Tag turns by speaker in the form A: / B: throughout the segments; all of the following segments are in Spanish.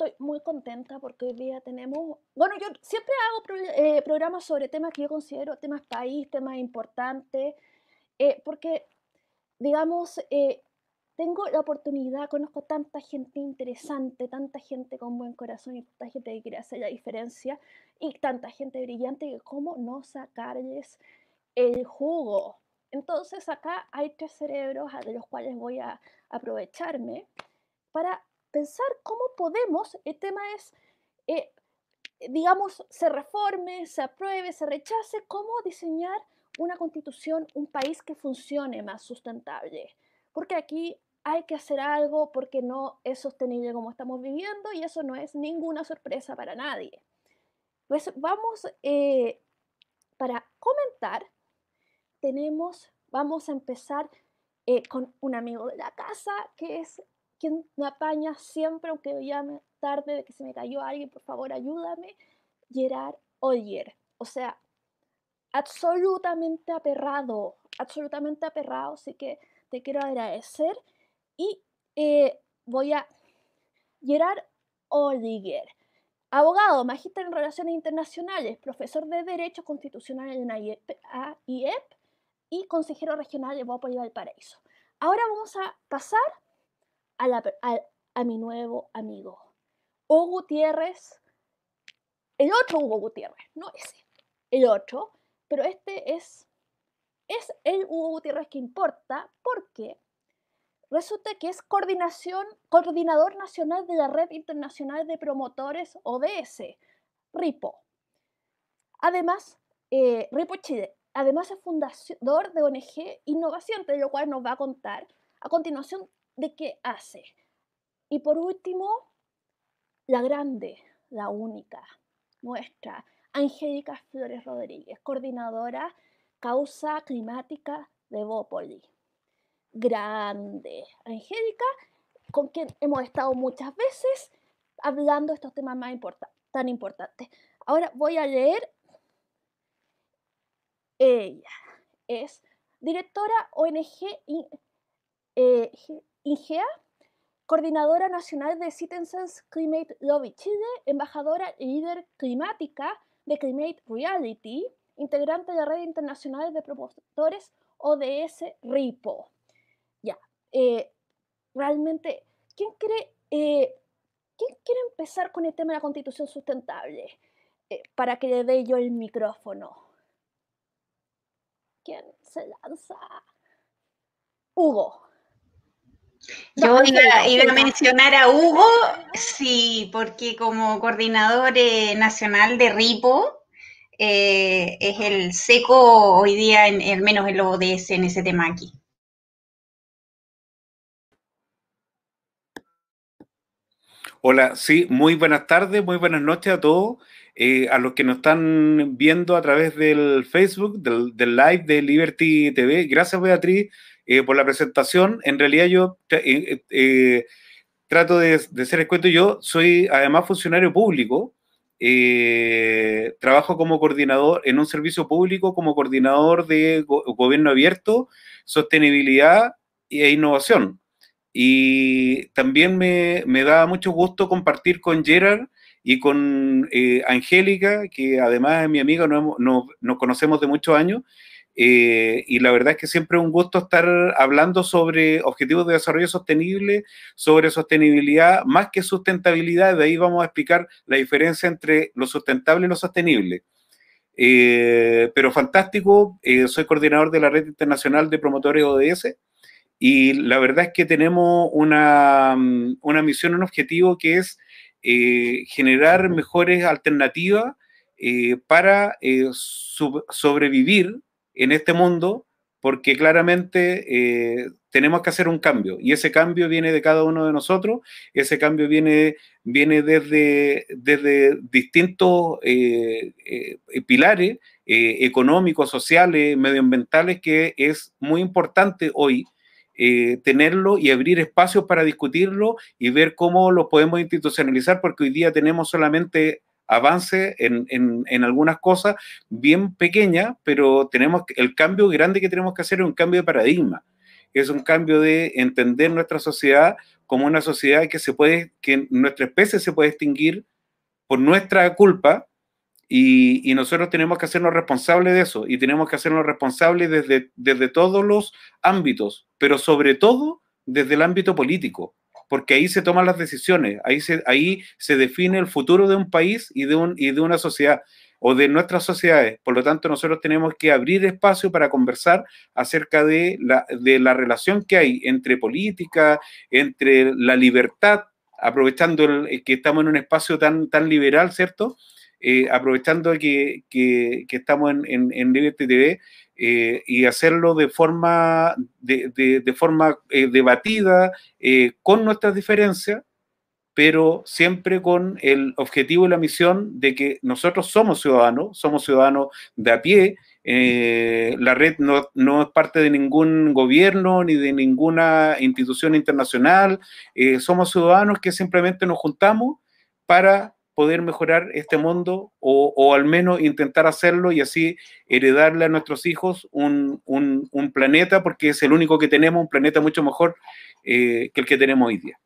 A: estoy muy contenta porque hoy día tenemos, bueno, yo siempre hago eh, programas sobre temas que yo considero temas país, temas importantes, eh, porque, digamos, eh, tengo la oportunidad, conozco tanta gente interesante, tanta gente con buen corazón y tanta gente que quiere hacer la diferencia y tanta gente brillante que cómo no sacarles el jugo. Entonces acá hay tres cerebros de los cuales voy a aprovecharme para pensar cómo podemos, el tema es, eh, digamos, se reforme, se apruebe, se rechace, cómo diseñar una constitución, un país que funcione más sustentable. Porque aquí hay que hacer algo porque no es sostenible como estamos viviendo y eso no es ninguna sorpresa para nadie. Pues vamos, eh, para comentar, tenemos, vamos a empezar eh, con un amigo de la casa que es quien me apaña siempre, aunque llame tarde de que se me cayó alguien, por favor ayúdame, Gerard Oyer. O sea, absolutamente aperrado, absolutamente aperrado, así que te quiero agradecer. Y eh, voy a Gerard Oliger, abogado, magíster en Relaciones Internacionales, profesor de Derecho Constitucional en la IEP, y consejero regional de Bópoli Valparaíso. Ahora vamos a pasar a, mi nuevo amigo, Hugo Gutiérrez, el otro Hugo Gutiérrez, no ese, el otro, pero este es, es el Hugo Gutiérrez que importa porque resulta que es coordinador nacional de la Red Internacional de Promotores ODS, RIPO. Además, eh, RIPO Chile, además es fundador de ONG Innovación, de lo cual nos va a contar a continuación de qué hace. Y por último, la grande, la única, nuestra, Angélica Flores Rodríguez, coordinadora Causa Climática de Bópoli. Grande. Angélica, con quien hemos estado muchas veces hablando de estos temas más tan importantes. Ahora voy a leer. Ella es directora ONG IGEA, coordinadora nacional de Citizens Climate Lobby Chile, embajadora y líder climática de Climate Reality, integrante de la red internacional de promotores ODS RIPO. Ya, eh, realmente, ¿quién quiere, eh, ¿quién quiere empezar con el tema de la constitución sustentable? Eh, para que le dé yo el micrófono. ¿Quién se lanza? Hugo.
B: Yo iba, a mencionar a Hugo, sí, porque como coordinador eh, nacional de RIPO, eh, es el seco hoy día, en, al menos en los ODS, en ese tema aquí.
C: Hola, sí, muy buenas tardes, muy buenas noches a todos, eh, a los que nos están viendo a través del Facebook, del, del live de Liberty TV. Gracias, Beatriz eh, por la presentación. En realidad yo eh, eh, trato de, de ser escueto. Yo soy además funcionario público. trabajo como coordinador en un servicio público, como coordinador de gobierno abierto, sostenibilidad e innovación. Y también me, me da mucho gusto compartir con Gerard y con Angélica, que además es mi amiga, nos, nos conocemos de muchos años, eh, y la verdad es que siempre es un gusto estar hablando sobre objetivos de desarrollo sostenible, sobre sostenibilidad, más que sustentabilidad. De ahí vamos a explicar la diferencia entre lo sustentable y lo sostenible. Eh, pero fantástico, eh, soy coordinador de la Red Internacional de Promotores ODS y la verdad es que tenemos una, una misión, un objetivo que es generar mejores alternativas para sobrevivir en este mundo porque claramente eh, tenemos que hacer un cambio y ese cambio viene de cada uno de nosotros, ese cambio viene, viene desde, desde distintos eh, eh, pilares económicos, sociales, medioambientales, que es muy importante hoy tenerlo y abrir espacios para discutirlo y ver cómo lo podemos institucionalizar, porque hoy día tenemos solamente avance en, en, algunas cosas bien pequeñas, pero tenemos el cambio grande que tenemos que hacer es un cambio de paradigma. es un cambio de entender nuestra sociedad como una sociedad que se puede, que nuestra especie se puede extinguir por nuestra culpa y, nosotros tenemos que hacernos responsables de eso y tenemos que hacernos responsables desde, desde todos los ámbitos, pero sobre todo desde el ámbito político, porque ahí se toman las decisiones, ahí se, ahí se define el futuro de un país y de, un, y de una sociedad o de nuestras sociedades. Por lo tanto, nosotros tenemos que abrir espacio para conversar acerca de la, de la relación que hay entre política, entre la libertad, aprovechando el, que estamos en un espacio tan, tan liberal, ¿cierto? Eh, aprovechando que, que, estamos en, en, en Liberty TV eh, y hacerlo de forma, de, de, forma eh, debatida, con nuestras diferencias, pero siempre con el objetivo y la misión de que nosotros somos ciudadanos, somos ciudadanos de a pie. Eh, la red no, no, es parte de ningún gobierno ni de ninguna institución internacional. Eh, somos ciudadanos que simplemente nos juntamos para poder mejorar este mundo o, o, al menos intentar hacerlo y así heredarle a nuestros hijos un, un, un planeta, porque es el único que tenemos, un planeta mucho mejor eh, que el que tenemos hoy día.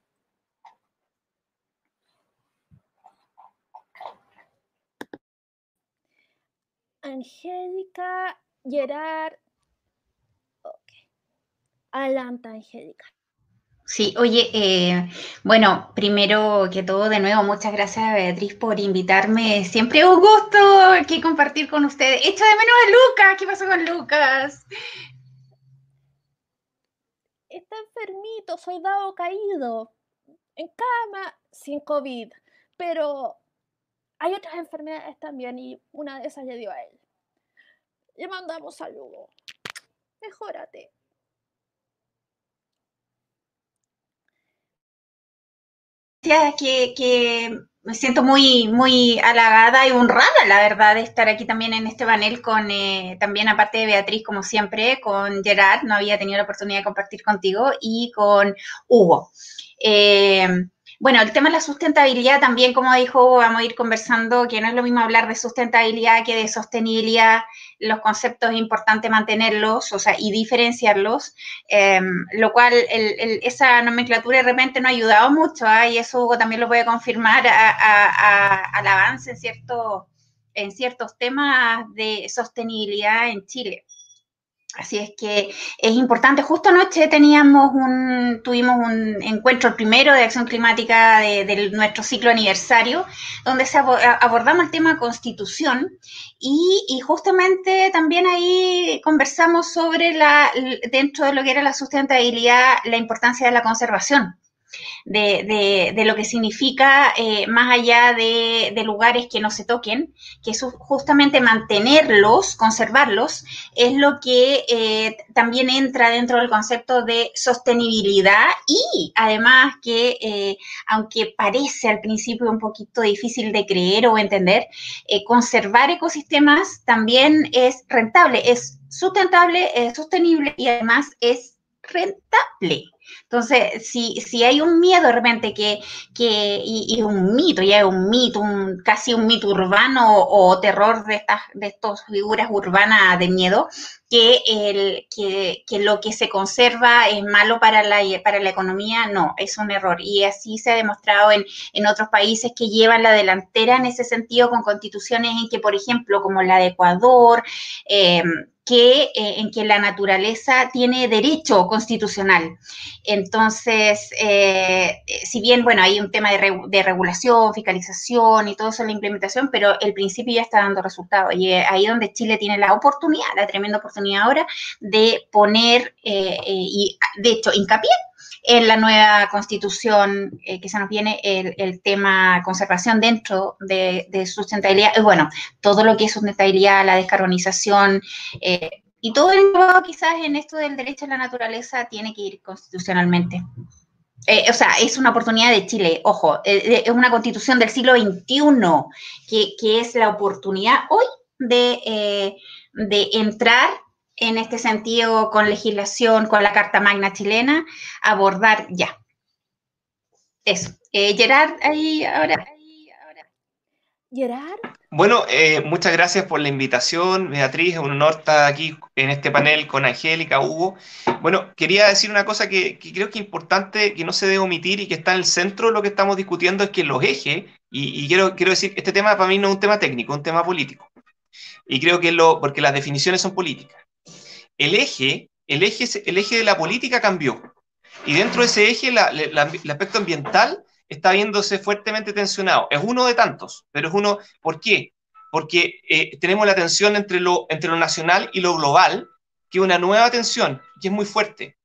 A: Angélica, Gerard. Ok. Adelante, Angélica.
B: Sí, oye, eh, bueno, primero que todo, de nuevo, muchas gracias Beatriz por invitarme. Siempre un gusto aquí compartir con ustedes. Echa de menos a Lucas, ¿qué pasó con Lucas?
A: Está enfermito, soldado caído, en cama, sin COVID, pero hay otras enfermedades también y una de esas le dio a él. Le mandamos saludos. Mejórate.
B: Que, me siento muy, muy halagada y honrada, la verdad, de estar aquí también en este panel con, eh, también aparte de Beatriz, como siempre, con Gerard, no había tenido la oportunidad de compartir contigo, y con Hugo. Eh, bueno, el tema de la sustentabilidad también, como dijo, vamos a ir conversando, que no es lo mismo hablar de sustentabilidad que de sostenibilidad. Los conceptos es importante mantenerlos, o sea, y diferenciarlos, em, lo cual esa nomenclatura de repente no ha ayudado mucho, ¿ah? y eso Hugo también lo puede confirmar al avance en, cierto, en ciertos temas de sostenibilidad en Chile. Así es que es importante. Justo anoche teníamos un, tuvimos un encuentro el primero de acción climática de, nuestro ciclo aniversario, donde se abordamos el tema constitución y, y, justamente también ahí conversamos sobre la, dentro de lo que era la sustentabilidad, la importancia de la conservación de, de, lo que significa eh, más allá de, lugares que no se toquen, que es justamente mantenerlos, conservarlos, es lo que eh, también entra dentro del concepto de sostenibilidad y además que, eh, aunque parece al principio un poquito difícil de creer o entender, conservar ecosistemas también es rentable, es sustentable, es sostenible y además es rentable. Entonces, si, si hay un miedo de repente que, que y, un mito, ya es un mito, un, casi un mito urbano o, terror de estas de estas figuras urbanas de miedo, que, el, que, que, lo que se conserva es malo para la, para la economía, no, es un error. Y así se ha demostrado en, en otros países que llevan la delantera en ese sentido con constituciones en que, por ejemplo, como la de Ecuador, eh, que, eh, en que la naturaleza tiene derecho constitucional. Entonces, eh, si bien, bueno, hay un tema de, regulación, fiscalización y todo eso en la implementación, pero el principio ya está dando resultados. Y ahí donde Chile tiene la oportunidad, la tremenda oportunidad ahora, de poner, eh, y de hecho, hincapié en la nueva constitución eh, que se nos viene el, tema conservación dentro de, sustentabilidad, y bueno, todo lo que es sustentabilidad, la descarbonización, eh, y todo el quizás en esto del derecho a la naturaleza tiene que ir constitucionalmente. Eh, o sea, es una oportunidad de Chile, ojo, es una constitución del siglo XXI, que, que es la oportunidad hoy de, de entrar en este sentido con legislación, con la Carta Magna chilena, abordar ya. Eso. Eh, Gerard, ahí ahora.
A: Gerard,
D: Bueno, eh, muchas gracias por la invitación, Beatriz. Es un honor estar aquí en este panel con Angélica, Hugo. Bueno, quería decir una cosa que, creo que es importante, que no se debe omitir y que está en el centro de lo que estamos discutiendo, es que los ejes, y, quiero, quiero decir, este tema para mí no es un tema técnico, es un tema político. Y creo que lo, porque las definiciones son políticas. El eje, el eje, el eje de la política cambió. Y dentro de ese eje, el aspecto ambiental está viéndose fuertemente tensionado. Es uno de tantos, pero es uno, ¿por qué? Porque eh, tenemos la tensión entre lo, entre lo nacional y lo global, que es una nueva tensión, que es muy fuerte.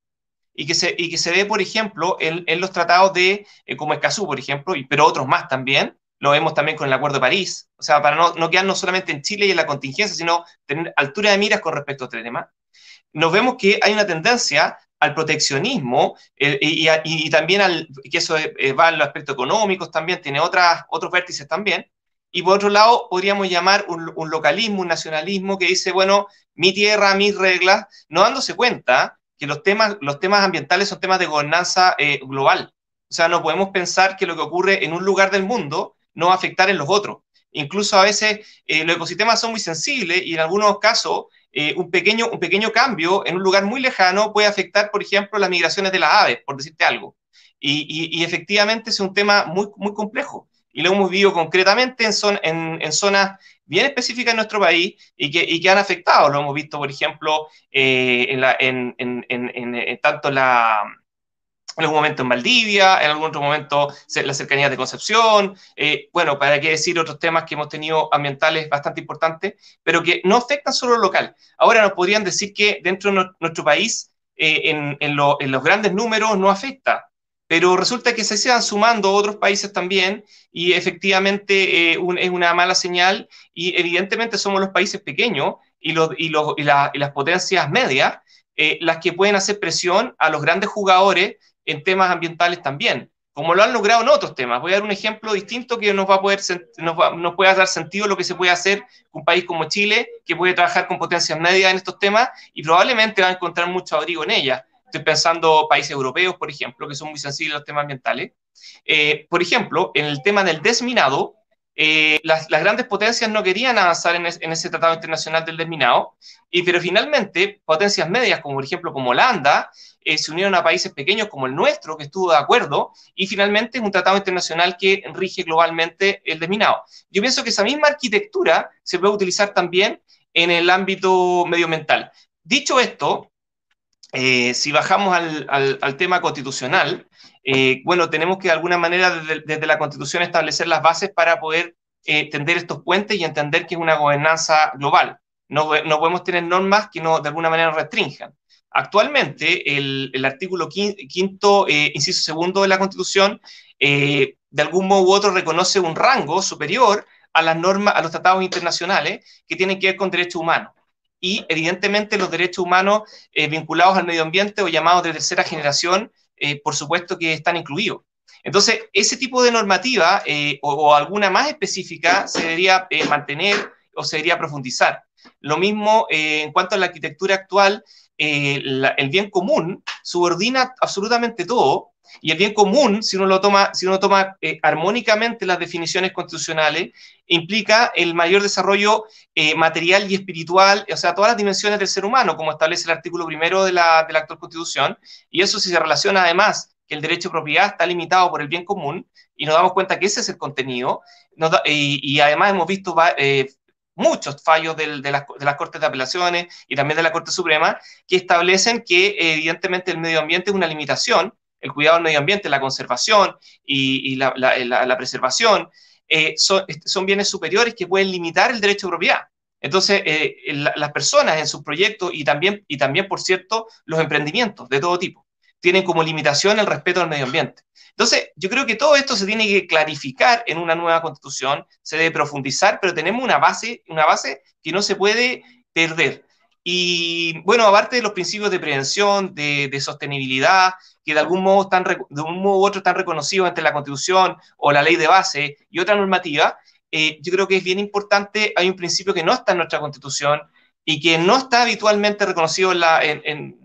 D: Y que se, y que se ve, por ejemplo, en, en los tratados de, eh, como Escazú, por ejemplo, y, pero otros más también, lo vemos también con el Acuerdo de París, o sea, para no, no quedarnos solamente en Chile y en la contingencia, sino tener altura de miras con respecto a este tema. Nos vemos que hay una tendencia al proteccionismo eh, y, también al, que eso eh, va en los aspectos económicos también, tiene otras, otros vértices también. Y por otro lado, podríamos llamar un, localismo, un nacionalismo que dice, bueno, mi tierra, mis reglas, no dándose cuenta que los temas, los temas ambientales son temas de gobernanza eh, global. O sea, no podemos pensar que lo que ocurre en un lugar del mundo no va a afectar en los otros. Incluso a veces los ecosistemas son muy sensibles y en algunos casos eh, un, pequeño, un pequeño cambio en un lugar muy lejano puede afectar, por ejemplo, las migraciones de las aves, por decirte algo. Y, efectivamente es un tema muy, muy complejo. Y lo hemos vivido concretamente en, en, zonas bien específicas en nuestro país y que, y que han afectado. Lo hemos visto, por ejemplo, eh, en, en, tanto la, en algún momento en Valdivia, en algún otro momento la cercanía de Concepción, eh, bueno, para qué decir otros temas que hemos tenido ambientales bastante importantes, pero que no afectan solo lo local. Ahora nos podrían decir que dentro de nuestro país, eh, en, los grandes números no afecta, pero resulta que se van sumando otros países también y efectivamente eh, es una mala señal y evidentemente somos los países pequeños y, los, y, los, y, las potencias medias las que pueden hacer presión a los grandes jugadores en temas ambientales también, como lo han logrado en otros temas. Voy a dar un ejemplo distinto que nos va a poder nos, puede dar sentido lo que se puede hacer con un país como Chile, que puede trabajar con potencias medias en estos temas y probablemente va a encontrar mucho abrigo en ellas. Estoy pensando países europeos, por ejemplo, que son muy sensibles a los temas ambientales. Eh, por ejemplo, en el tema del desminado, eh, las, grandes potencias no querían avanzar en, ese tratado internacional del desminado, y, pero finalmente potencias medias, como por ejemplo como Holanda, eh, se unieron a países pequeños como el nuestro, que estuvo de acuerdo, y finalmente es un tratado internacional que rige globalmente el desminado. Yo pienso que esa misma arquitectura se puede utilizar también en el ámbito medioambiental. Dicho esto, eh, si bajamos al, tema constitucional, eh, bueno, tenemos que de alguna manera desde, la Constitución establecer las bases para poder eh, tender estos puentes y entender que es una gobernanza global. No, no podemos tener normas que no, de alguna manera restrinjan. Actualmente, el, artículo quinto, inciso segundo de la Constitución, de algún modo u otro reconoce un rango superior a las normas, a los tratados internacionales que tienen que ver con derechos humanos y evidentemente los derechos humanos eh, vinculados al medio ambiente o llamados de tercera generación, eh, por supuesto que están incluidos. Entonces, ese tipo de normativa eh, o, alguna más específica se debería mantener o se debería profundizar. Lo mismo en cuanto a la arquitectura actual, el bien común subordina absolutamente todo y el bien común, si uno lo toma, si uno toma eh, armónicamente las definiciones constitucionales, implica el mayor desarrollo eh, material y espiritual, o sea, todas las dimensiones del ser humano, como establece el artículo primero de la, de la actual constitución, y eso si se relaciona además que el derecho de propiedad está limitado por el bien común, y nos damos cuenta que ese es el contenido, y, además hemos visto eh, muchos fallos de, las, de, las, Cortes de Apelaciones y también de la Corte Suprema, que establecen que evidentemente el medio ambiente es una limitación, el cuidado del medio ambiente, la conservación y, la, preservación, eh, son, bienes superiores que pueden limitar el derecho de propiedad. Entonces, eh, las personas en sus proyectos y también, y también, por cierto, los emprendimientos de todo tipo, tienen como limitación el respeto al medio ambiente. Entonces, yo creo que todo esto se tiene que clarificar en una nueva constitución, se debe profundizar, pero tenemos una base, una base que no se puede perder. Y bueno, aparte de los principios de prevención, de, sostenibilidad, que de algún modo están, de un modo u otro están reconocidos entre la Constitución o la ley de base y otra normativa, eh, yo creo que es bien importante, hay un principio que no está en nuestra Constitución y que no está habitualmente reconocido en, la, en,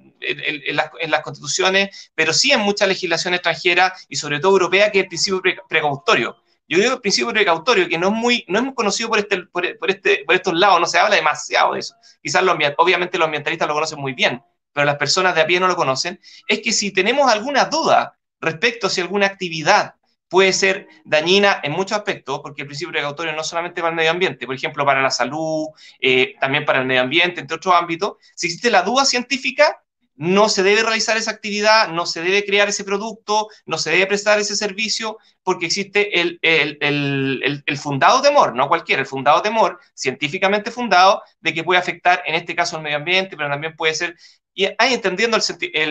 D: las, constituciones, pero sí en mucha legislación extranjera y sobre todo europea, que es el principio precautorio, Yo digo el principio precautorio, que no es muy, no es muy conocido por, este, por, este, por estos lados, no se habla demasiado de eso. Quizás los, obviamente los ambientalistas lo conocen muy bien, pero las personas de a pie no lo conocen, es que si tenemos alguna duda respecto a si alguna actividad puede ser dañina en muchos aspectos, porque el principio precautorio no solamente para el medio ambiente, por ejemplo, para la salud, eh, también para el medio ambiente, entre otros ámbitos, si existe la duda científica, no se debe realizar esa actividad, no se debe crear ese producto, no se debe prestar ese servicio, porque existe el, el, fundado temor, no cualquiera, el fundado temor, científicamente fundado, de que puede afectar, en este caso, al medio ambiente, pero también puede ser y ahí entendiendo el,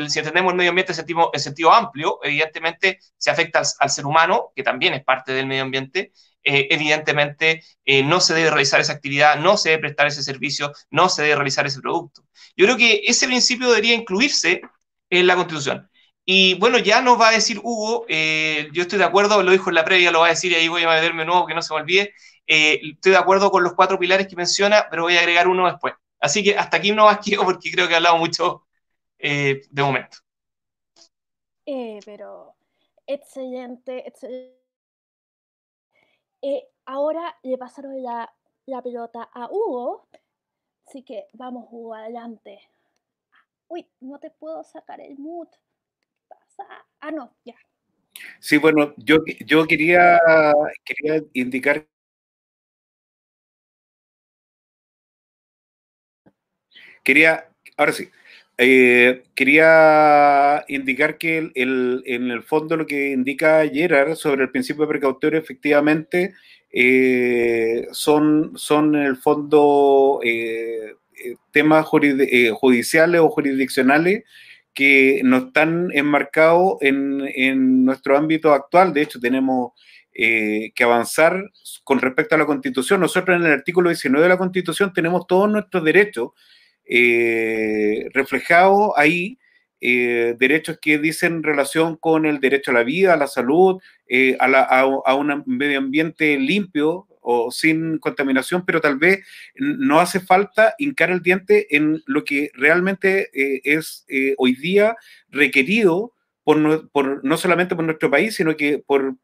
D: si entendemos el medio ambiente en sentido, en sentido amplio, evidentemente se afecta al, ser humano, que también es parte del medio ambiente, eh, evidentemente eh, no se debe realizar esa actividad, no se debe prestar ese servicio, no se debe realizar ese producto. Yo creo que ese principio debería incluirse en la Constitución. Y bueno, ya nos va a decir Hugo, eh, yo estoy de acuerdo, lo dijo en la previa, lo va a decir y ahí voy a meterme nuevo, que no se me olvide. estoy de acuerdo con los cuatro pilares que menciona, pero voy a agregar uno después. Así que hasta aquí no más quiero porque creo que he hablado mucho de momento.
A: Pero excelente, excelente. Eh, ahora le pasaron la, pelota a Hugo, así que vamos Hugo, adelante. Uy, no te puedo sacar el mood. pasa? Ah, no, ya.
C: Sí, bueno, yo, yo quería, quería indicar Quería, ahora sí, eh, quería indicar que en el fondo lo que indica Gerard sobre el principio de precautorio efectivamente eh, son, son en el fondo eh, temas judiciales o jurisdiccionales que no están enmarcados en, en nuestro ámbito actual. De hecho, tenemos que avanzar con respecto a la Constitución. Nosotros en el artículo 19 de la Constitución tenemos todos nuestros derechos eh, reflejado ahí eh, derechos que dicen relación con el derecho a la vida, a la salud, eh, a, un medio ambiente limpio o sin contaminación, pero tal vez no hace falta hincar el diente en lo que realmente es hoy día requerido por, no solamente por nuestro país, sino que por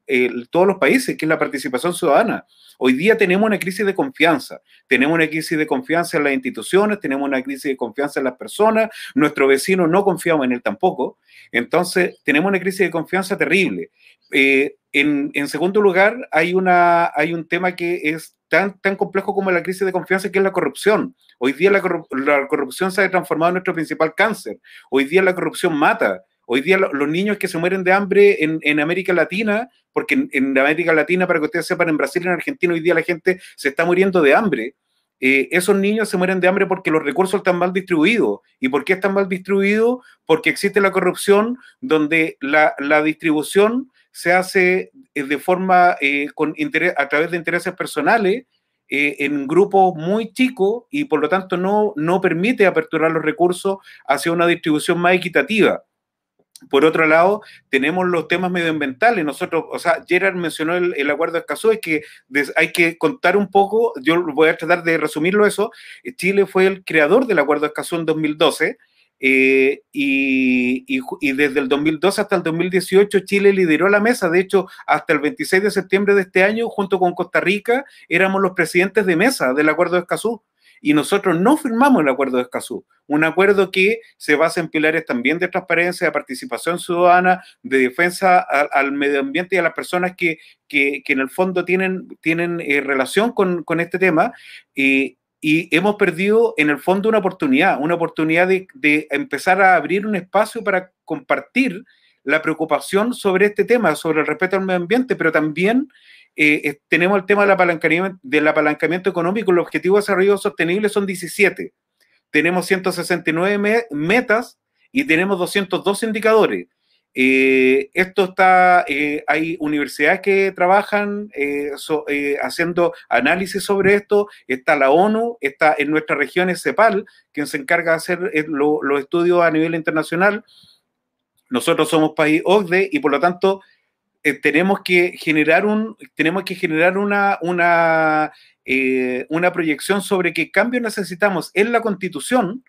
C: todos los países, que es la participación ciudadana. Hoy día tenemos una crisis de confianza, tenemos una crisis de confianza en las instituciones, tenemos una crisis de confianza en las personas, nuestro vecino no confiamos en él tampoco, entonces tenemos una crisis de confianza terrible. Eh, en, segundo lugar, hay, una, hay un tema que es tan, tan complejo como la crisis de confianza, que es la corrupción. Hoy día la, la corrupción se ha transformado en nuestro principal cáncer. Hoy día la corrupción mata. Hoy día los niños que se mueren de hambre en, América Latina, porque en, América Latina, para que ustedes sepan, en Brasil y en Argentina hoy día la gente se está muriendo de hambre. Eh, esos niños se mueren de hambre porque los recursos están mal distribuidos. ¿Y por qué están mal distribuidos? Porque existe la corrupción donde la, distribución se hace eh, de forma eh, a través de intereses personales en grupos muy chicos y por lo tanto no, no permite aperturar los recursos hacia una distribución más equitativa. Por otro lado, tenemos los temas medioambientales. Nosotros, o sea, Gerard mencionó el, acuerdo de Escazú, es que hay que contar un poco, yo voy a tratar de resumirlo eso. Chile fue el creador del acuerdo de Escazú en 2012. Eh, y, y, desde el 2012 hasta el 2018 Chile lideró la mesa. De hecho, hasta el 26 de septiembre de este año, junto con Costa Rica, éramos los presidentes de mesa del acuerdo de Escazú y nosotros no firmamos el acuerdo de Escazú, un acuerdo que se basa en pilares también de transparencia, de participación ciudadana, de defensa al, medio ambiente y a las personas que, en el fondo tienen, tienen eh, relación con, este tema. y hemos perdido en el fondo una oportunidad, una oportunidad de, de empezar a abrir un espacio para compartir la preocupación sobre este tema, sobre el respeto al medio ambiente, pero también eh, tenemos el tema del apalancamiento, del apalancamiento económico. Los objetivos de desarrollo sostenible son 17. Tenemos 169 metas y tenemos 202 indicadores. Eh, esto está, eh, hay universidades que trabajan haciendo análisis sobre esto, está la ONU, está en nuestra región CEPAL, quien se encarga de hacer los estudios a nivel internacional. Nosotros somos país OCDE y por lo tanto eh, tenemos que generar un, tenemos que generar una, una, eh, una proyección sobre qué cambios necesitamos en la constitución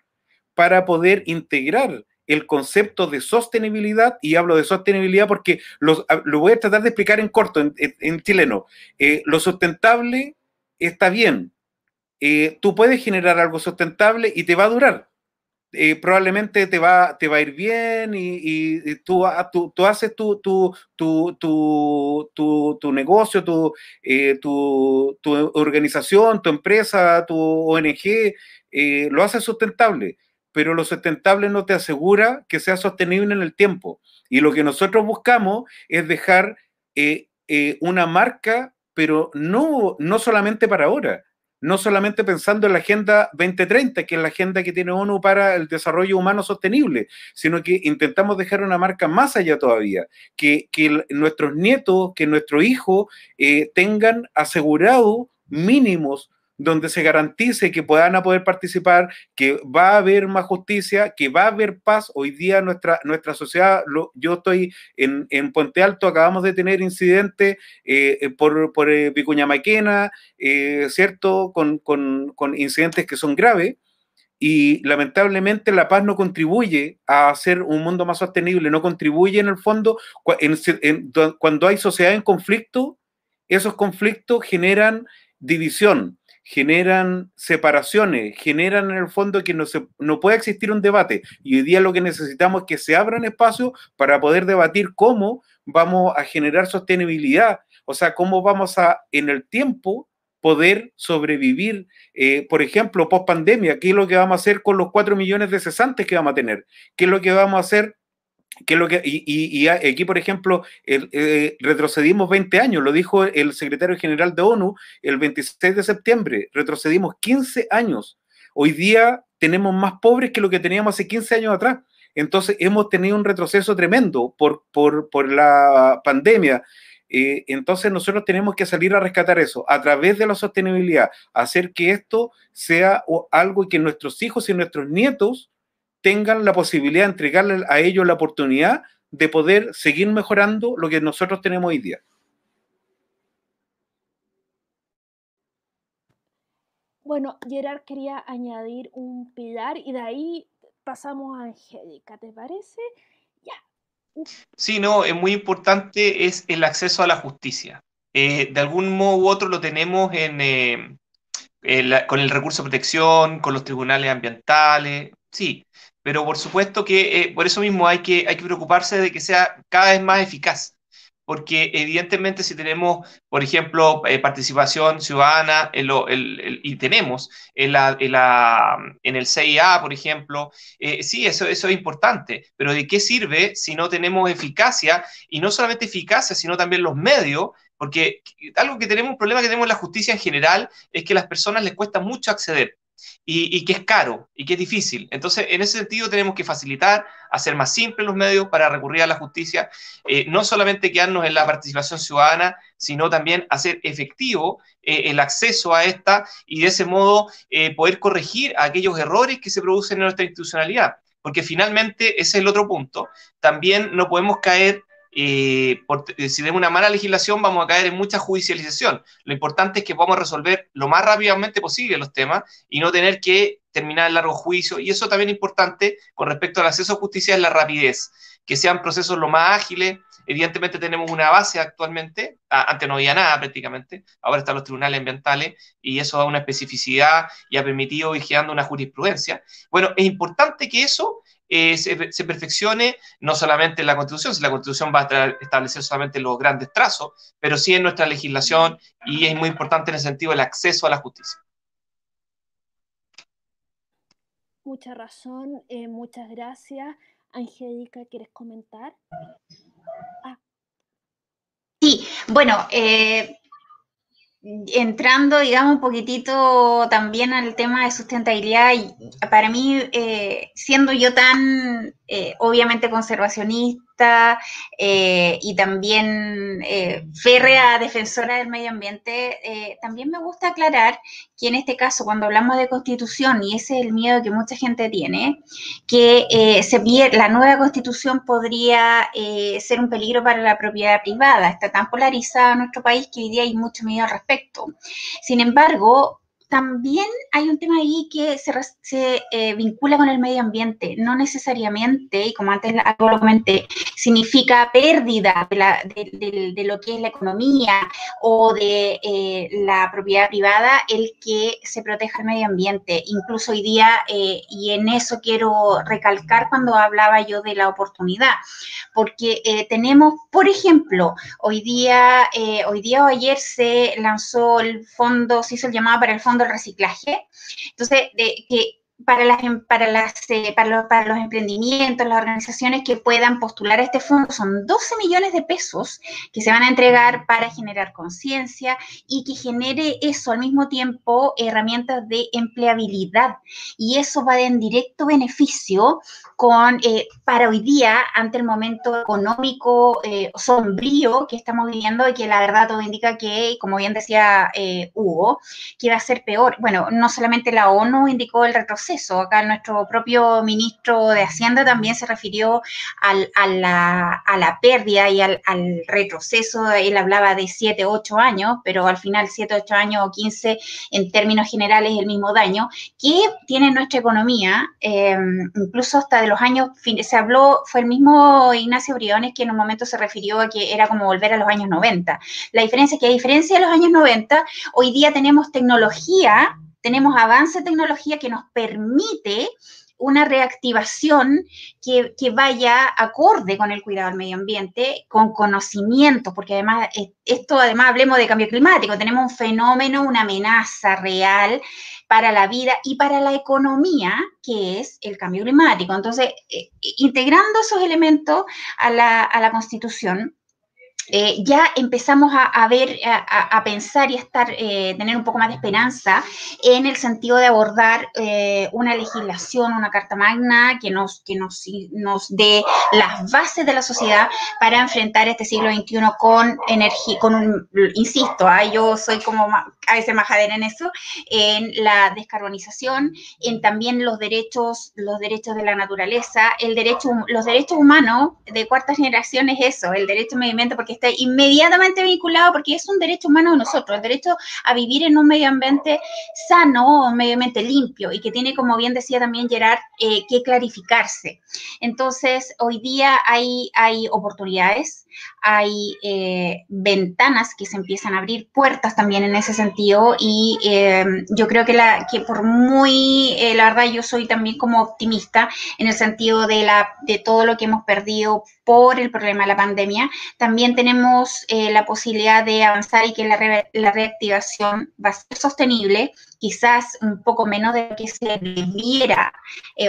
C: para poder integrar el concepto de sostenibilidad, y hablo de sostenibilidad porque lo voy a tratar de explicar en corto, en, chileno. Eh, lo sustentable está bien. Tú puedes generar algo sustentable y te va a durar. Eh, probablemente te va, te va a ir bien y, tú, tú, haces tu, tu, tu, tu negocio, tu, tu, organización, tu empresa, tu ONG, lo haces sustentable pero lo sustentable no te asegura que sea sostenible en el tiempo. Y lo que nosotros buscamos es dejar eh, eh, una marca, pero no, no solamente para ahora, no solamente pensando en la Agenda 2030, que es la agenda que tiene ONU para el desarrollo humano sostenible, sino que intentamos dejar una marca más allá todavía, que, nuestros nietos, que nuestros hijos eh, tengan asegurado mínimos donde se garantice que puedan poder participar, que va a haber más justicia, que va a haber paz. Hoy día nuestra, nuestra sociedad, yo estoy en, en, Puente Alto, acabamos de tener incidentes eh, eh, por, por eh, Vicuña Maquena, ¿cierto? Con, con, con incidentes que son graves y lamentablemente la paz no contribuye a hacer un mundo más sostenible, no contribuye en el fondo, cuando hay sociedad en conflicto, esos conflictos generan división, generan separaciones, generan en el fondo que no, se, no puede existir un debate. Y hoy día lo que necesitamos es que se abran espacios para poder debatir cómo vamos a generar sostenibilidad, o sea, cómo vamos a, en el tiempo, poder sobrevivir, eh, por ejemplo, post pandemia, qué es lo que vamos a hacer con los cuatro millones de cesantes que vamos a tener, qué es lo que vamos a hacer lo que, y, aquí, por ejemplo, eh, retrocedimos 20 años, lo dijo el secretario general de ONU el 26 de septiembre, retrocedimos 15 años. Hoy día tenemos más pobres que lo que teníamos hace 15 años atrás. Entonces hemos tenido un retroceso tremendo por, por, la pandemia. Eh, entonces nosotros tenemos que salir a rescatar eso a través de la sostenibilidad, hacer que esto sea algo que nuestros hijos y nuestros nietos tengan la posibilidad de entregarle a ellos la oportunidad de poder seguir mejorando lo que nosotros tenemos hoy día.
A: Bueno, Gerard quería añadir un pilar y de ahí pasamos a Angélica, ¿te parece? Ya.
D: Sí, no, es muy importante es el acceso a la justicia. Eh, de algún modo u otro lo tenemos en, eh, con el recurso de protección, con los tribunales ambientales, sí, pero por supuesto que eh, por eso mismo hay que, hay que preocuparse de que sea cada vez más eficaz, porque evidentemente si tenemos, por ejemplo, eh, participación ciudadana y tenemos en, la, en, el CIA, por ejemplo, eh, sí, eso, eso es importante, pero ¿de qué sirve si no tenemos eficacia y no solamente eficacia, sino también los medios porque algo que tenemos, un problema que tenemos en la justicia en general es que a las personas les cuesta mucho acceder y, que es caro y que es difícil. Entonces, en ese sentido tenemos que facilitar, hacer más simples los medios para recurrir a la justicia, eh, no solamente quedarnos en la participación ciudadana, sino también hacer efectivo eh, el acceso a esta y de ese modo eh, poder corregir aquellos errores que se producen en nuestra institucionalidad. Porque finalmente, ese es el otro punto, también no podemos caer eh, si tenemos una mala legislación vamos a caer en mucha judicialización. Lo importante es que podamos resolver lo más rápidamente posible los temas y no tener que terminar el largo juicio. Y eso también es importante con respecto al acceso a justicia es la rapidez, que sean procesos lo más ágiles. Evidentemente tenemos una base actualmente, antes no había nada prácticamente, ahora están los tribunales ambientales y eso da una especificidad y ha permitido ir generando una jurisprudencia. Bueno, es importante que eso eh, se, perfeccione no solamente en la Constitución, si la Constitución va a establecer solamente los grandes trazos, pero sí en nuestra legislación y es muy importante en el sentido del acceso a la justicia.
A: Mucha razón, eh, muchas gracias. Angélica, ¿quieres comentar?
B: Ah. Sí, bueno, eh, entrando, digamos, un poquitito también al tema de sustentabilidad, para mí, eh, siendo yo tan eh, obviamente conservacionista eh, y también férrea defensora del medio ambiente, también me gusta aclarar que en este caso, cuando hablamos de constitución, y ese es el miedo que mucha gente tiene, que se la nueva constitución podría ser un peligro para la propiedad privada. Está tan polarizada en nuestro país que hoy día hay mucho miedo al respecto. Sin embargo, también hay un tema ahí que se, eh, vincula con el medio ambiente. No necesariamente, y como antes lo comenté, significa pérdida de, lo que es la economía o de eh, la propiedad privada el que se proteja el medio ambiente. Incluso hoy día, eh, y en eso quiero recalcar cuando hablaba yo de la oportunidad, porque tenemos, por ejemplo, hoy día, hoy día o ayer se lanzó el fondo, se hizo el llamado para el fondo reciclaje. Entonces, de, que para, las, em, para, las, eh, para, los, para los emprendimientos, las organizaciones que puedan postular a este fondo, son 12 millones de pesos que se van a entregar para generar conciencia y que genere eso al mismo tiempo herramientas de empleabilidad. Y eso va en directo beneficio con, eh, para hoy día, ante el momento económico eh, sombrío que estamos viviendo y que la verdad todo indica que, como bien decía Hugo, que va a ser peor. Bueno, no solamente la ONU indicó el retroceso, eso. Acá nuestro propio ministro de Hacienda también se refirió a, la, pérdida y al, retroceso. Él hablaba de 7, 8 años, pero al final 7, 8 años o 15 en términos generales el mismo daño que tiene nuestra economía. Em, incluso hasta de los años, se habló, fue el mismo Ignacio Briones que en un momento se refirió a que era como volver a los años 90. La diferencia es que a diferencia de los años 90, hoy día tenemos tecnología tenemos avance de tecnología que nos permite una reactivación que, vaya acorde con el cuidado del medio ambiente, con conocimiento, porque además eh, esto, además hablemos de cambio climático, tenemos un fenómeno, una amenaza real para la vida y para la economía, que es el cambio climático. Entonces, eh, integrando esos elementos a la, a la Constitución, eh, ya empezamos a, ver, a, pensar y a estar, eh, tener un poco más de esperanza en el sentido de abordar eh, una legislación, una carta magna que nos, que nos, nos dé las bases de la sociedad para enfrentar este siglo XXI con energía, con un, insisto, ¿ah? yo soy como a veces majadera en eso, en la descarbonización, en también los derechos, los derechos de la naturaleza, el derecho, los derechos humanos de cuarta generación es eso, el derecho al medio ambiente, porque está inmediatamente vinculado porque es un derecho humano de nosotros, el derecho a vivir en un medio ambiente sano, un medio ambiente limpio y que tiene, como bien decía también Gerard, eh, que clarificarse. Entonces, hoy día hay, hay oportunidades, hay eh, ventanas que se empiezan a abrir, puertas también en ese sentido y eh, yo creo que, la, que por muy, eh, la verdad yo soy también como optimista en el sentido de, la, de todo lo que hemos perdido por el problema de la pandemia, también tenemos la posibilidad de avanzar y que la, la reactivación va a ser sostenible quizás un poco menos de lo que se debiera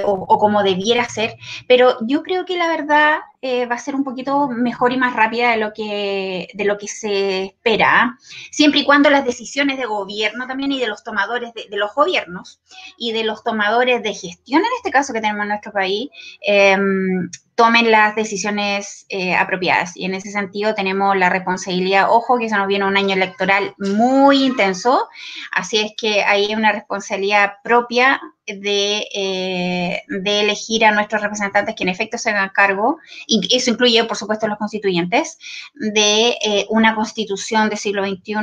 B: o, como debiera ser, pero yo creo que la verdad eh, va a ser un poquito mejor y más rápida de lo que, de lo que se espera, siempre y cuando las decisiones de gobierno también y de los tomadores de, los gobiernos y de los tomadores de gestión, en este caso que tenemos en nuestro país, em, tomen las decisiones eh, apropiadas. Y en ese sentido tenemos la responsabilidad, ojo, que se nos viene un año electoral muy intenso, así es que hay una responsabilidad propia de, eh, de, elegir a nuestros representantes que en efecto se hagan cargo, y eso incluye, por supuesto, los constituyentes, de eh, una constitución del siglo XXI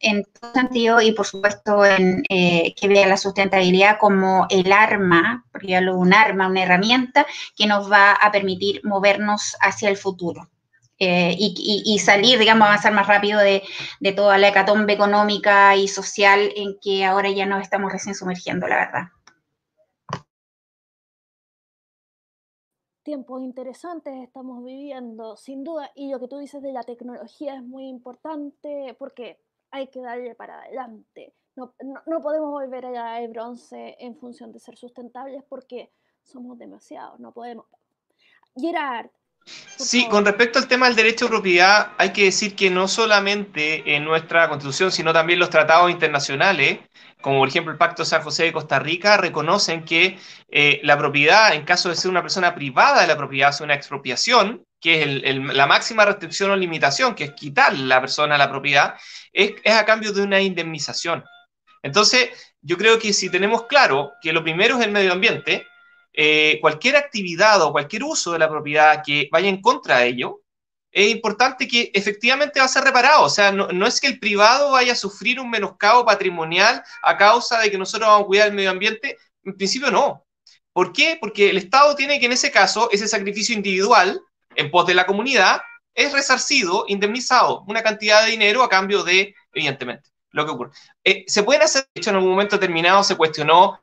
B: en todo sentido y, por supuesto, en, que vea la sustentabilidad como el arma, porque ya lo un arma, una herramienta que nos va a permitir movernos hacia el futuro. Eh, y, salir, digamos, avanzar más rápido de, toda la hecatombe económica y social en que ahora ya nos estamos recién sumergiendo, la verdad.
A: Tiempos interesantes estamos viviendo, sin duda, y lo que tú dices de la tecnología es muy importante porque hay que darle para adelante. No, no podemos volver a la de bronce en función de ser sustentables porque somos demasiados, no podemos Gerard.
D: Sí, con respecto al tema del derecho de propiedad, hay que decir que no solamente en nuestra constitución, sino también los tratados internacionales, como por ejemplo el Pacto San José de Costa Rica, reconocen que eh, la propiedad, en caso de ser una persona privada de la propiedad, es una expropiación, que es la máxima restricción o limitación, que es quitar la persona la propiedad, es, es a cambio de una indemnización. Entonces, yo creo que si tenemos claro que lo primero es el medio ambiente, eh, cualquier actividad o cualquier uso de la propiedad que vaya en contra de ello, es importante que efectivamente va a ser reparado. O sea, no, no, es que el privado vaya a sufrir un menoscabo patrimonial a causa de que nosotros vamos a cuidar el medio ambiente. En principio no. ¿Por qué? Porque el Estado tiene que en ese caso, ese sacrificio individual en pos de la comunidad, es resarcido, indemnizado, una cantidad de dinero a cambio de, evidentemente, lo que ocurre. Eh, se pueden hacer, de hecho, en algún momento determinado se cuestionó,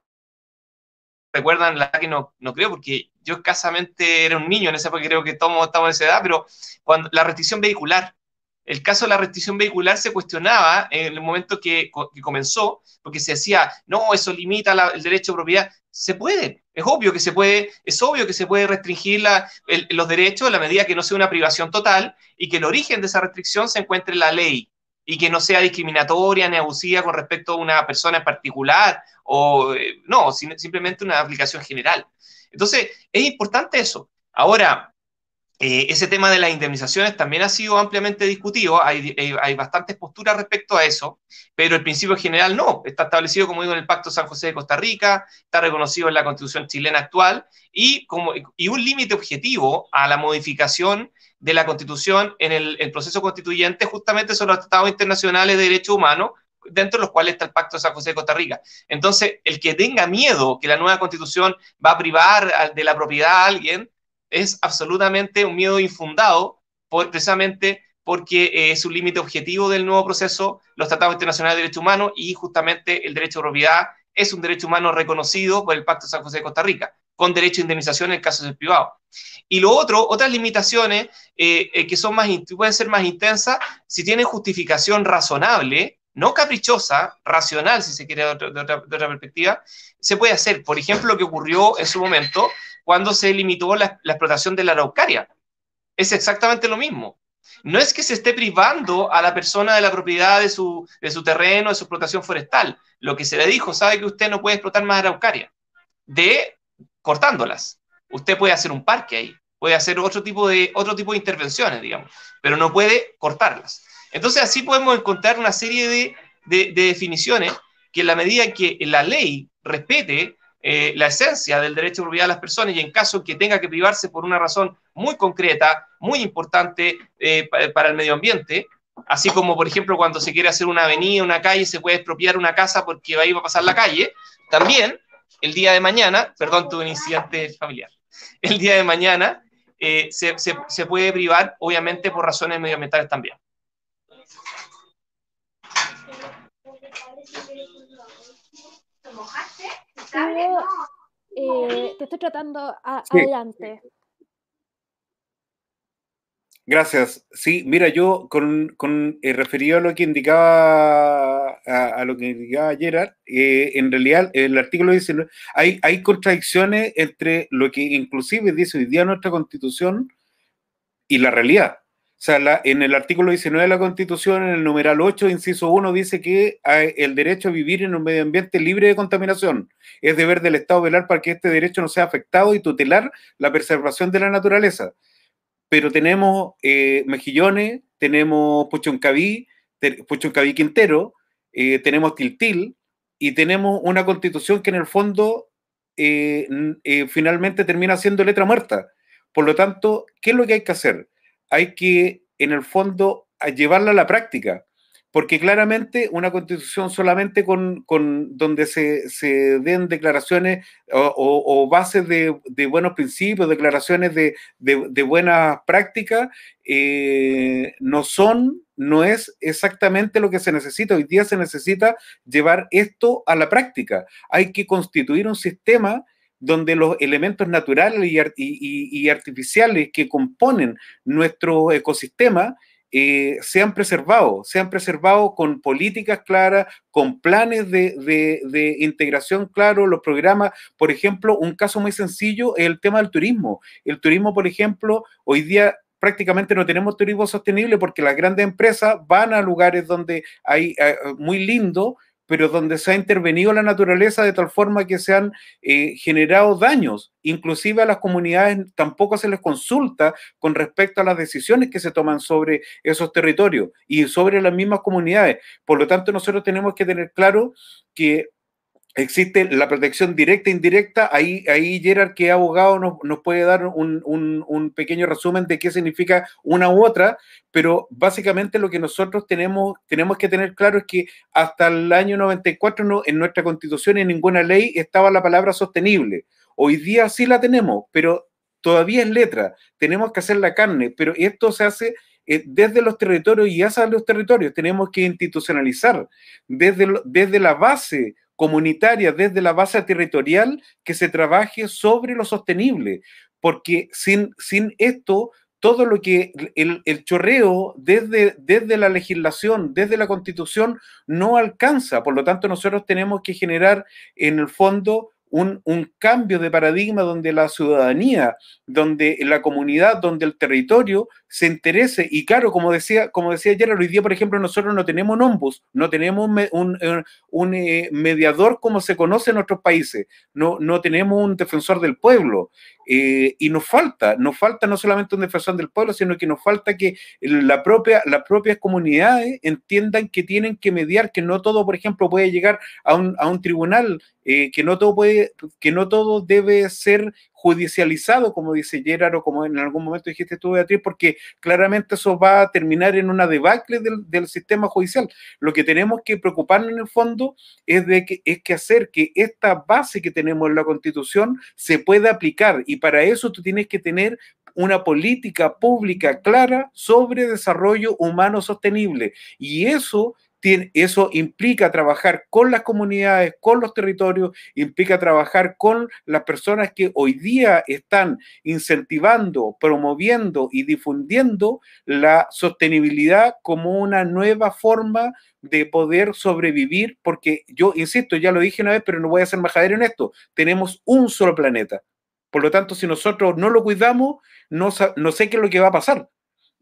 D: recuerdan, la que no, no creo, porque yo escasamente era un niño en esa época, creo que todos estamos en esa edad, pero cuando la restricción vehicular, el caso de la restricción vehicular se cuestionaba en el momento que, comenzó, porque se decía, no, eso limita el derecho de propiedad. Se puede, es obvio que se puede, es obvio que se puede restringir los derechos a la medida que no sea una privación total y que el origen de esa restricción se encuentre en la ley y que no sea discriminatoria ni abusiva con respecto a una persona en particular o eh, no, simplemente una aplicación general. Entonces, es importante eso. Ahora, eh, ese tema de las indemnizaciones también ha sido ampliamente discutido, hay, eh, hay, bastantes posturas respecto a eso, pero el principio general no, está establecido, como digo, en el Pacto San José de Costa Rica, está reconocido en la Constitución chilena actual y, como, y un límite objetivo a la modificación de la Constitución en el, proceso constituyente justamente son los tratados internacionales de derechos humanos, dentro de los cuales está el Pacto de San José de Costa Rica. Entonces, el que tenga miedo que la nueva Constitución va a privar de la propiedad a alguien, es absolutamente un miedo infundado, precisamente porque eh, es un límite objetivo del nuevo proceso, los tratados internacionales de derechos humanos y justamente el derecho de propiedad es un derecho humano reconocido por el Pacto de San José de Costa Rica, con derecho a indemnización en el caso del privado. Y lo otro, otras limitaciones eh, eh, que son más, pueden ser más intensas, si tienen justificación razonable, no caprichosa, racional, si se quiere de otra, de otra perspectiva, se puede hacer. Por ejemplo, lo que ocurrió en su momento cuando se limitó la, explotación de la araucaria. Es exactamente lo mismo. No es que se esté privando a la persona de la propiedad de su, de su terreno, de su explotación forestal. Lo que se le dijo, sabe que usted no puede explotar más araucaria, de cortándolas. Usted puede hacer un parque ahí, puede hacer otro tipo de, otro tipo de intervenciones, digamos, pero no puede cortarlas. Entonces así podemos encontrar una serie de, de, de definiciones que en la medida que la ley respete eh, la esencia del derecho de propiedad de las personas y en caso que tenga que privarse por una razón muy concreta, muy importante eh, para el medio ambiente, así como por ejemplo cuando se quiere hacer una avenida, una calle, se puede expropiar una casa porque ahí va a pasar la calle, también el día de mañana, perdón, tuve un incidente familiar, el día de mañana eh, se, se, se puede privar obviamente por razones medioambientales también.
A: Eh, te estoy tratando adelante.
C: Gracias. Sí, mira, yo con, con eh, referido a lo que indicaba a, lo que indicaba Gerard, eh, en realidad el artículo dice hay, hay contradicciones entre lo que inclusive dice hoy día nuestra constitución y la realidad. O sea, en el artículo 19 de la Constitución, en el numeral 8, inciso 1, dice que hay el derecho a vivir en un medio ambiente libre de contaminación. Es deber del Estado velar para que este derecho no sea afectado y tutelar la preservación de la naturaleza. Pero tenemos eh, Mejillones, tenemos Puchoncaví, Puchoncaví Quintero, eh, tenemos Tiltil y tenemos una constitución que en el fondo eh, finalmente termina siendo letra muerta. Por lo tanto, ¿qué es lo que hay que hacer? hay que, en el fondo, llevarla a la práctica, porque claramente una constitución solamente con, donde se, den declaraciones o, bases de, buenos principios, declaraciones de, buenas prácticas, eh, no son, no es exactamente lo que se necesita. Hoy día se necesita llevar esto a la práctica. Hay que constituir un sistema donde los elementos naturales y, artificiales que componen nuestro ecosistema eh, sean preservados, sean preservados con políticas claras, con planes de, integración claros, los programas, por ejemplo, un caso muy sencillo es el tema del turismo. El turismo, por ejemplo, hoy día prácticamente no tenemos turismo sostenible porque las grandes empresas van a lugares donde hay eh, muy lindo, pero donde se ha intervenido la naturaleza de tal forma que se han eh, generado daños. Inclusive a las comunidades tampoco se les consulta con respecto a las decisiones que se toman sobre esos territorios y sobre las mismas comunidades. Por lo tanto, nosotros tenemos que tener claro que existe la protección directa e indirecta. Ahí, ahí Gerard, que abogado, nos, nos puede dar un, un, pequeño resumen de qué significa una u otra, pero básicamente lo que nosotros tenemos, tenemos que tener claro es que hasta el año 94 no, en nuestra constitución en ninguna ley estaba la palabra sostenible. Hoy día sí la tenemos, pero todavía es letra. Tenemos que hacer la carne, pero esto se hace eh, desde los territorios y hacia los territorios. Tenemos que institucionalizar desde, desde la base comunitaria, desde la base territorial, que se trabaje sobre lo sostenible, porque sin, sin esto, todo lo que el, el, chorreo desde, desde la legislación, desde la constitución, no alcanza. Por lo tanto, nosotros tenemos que generar en el fondo un, cambio de paradigma donde la ciudadanía, donde la comunidad, donde el territorio se interese. Y claro, como decía, como decía ayer, hoy día, por ejemplo, nosotros no tenemos un ombus, no tenemos un, un, eh, mediador como se conoce en otros países, no, no tenemos un defensor del pueblo. Eh, y nos falta, nos falta no solamente un defensor del pueblo, sino que nos falta que la propia, las propias comunidades entiendan que tienen que mediar, que no todo, por ejemplo, puede llegar a un, a un tribunal eh, que, no todo puede, que no todo debe ser judicializado, como dice Gerard, o como en algún momento dijiste tú, Beatriz, porque claramente eso va a terminar en una debacle del, del sistema judicial. Lo que tenemos que preocuparnos en el fondo es de que, es que hacer que esta base que tenemos en la Constitución se pueda aplicar, y para eso tú tienes que tener una política pública clara sobre desarrollo humano sostenible. Y eso eso implica trabajar con las comunidades, con los territorios, implica trabajar con las personas que hoy día están incentivando, promoviendo y difundiendo la sostenibilidad como una nueva forma de poder sobrevivir, porque yo insisto, ya lo dije una vez, pero no voy a ser majadero en esto, tenemos un solo planeta. Por lo tanto, si nosotros no lo cuidamos, no, sé qué es lo que va a pasar.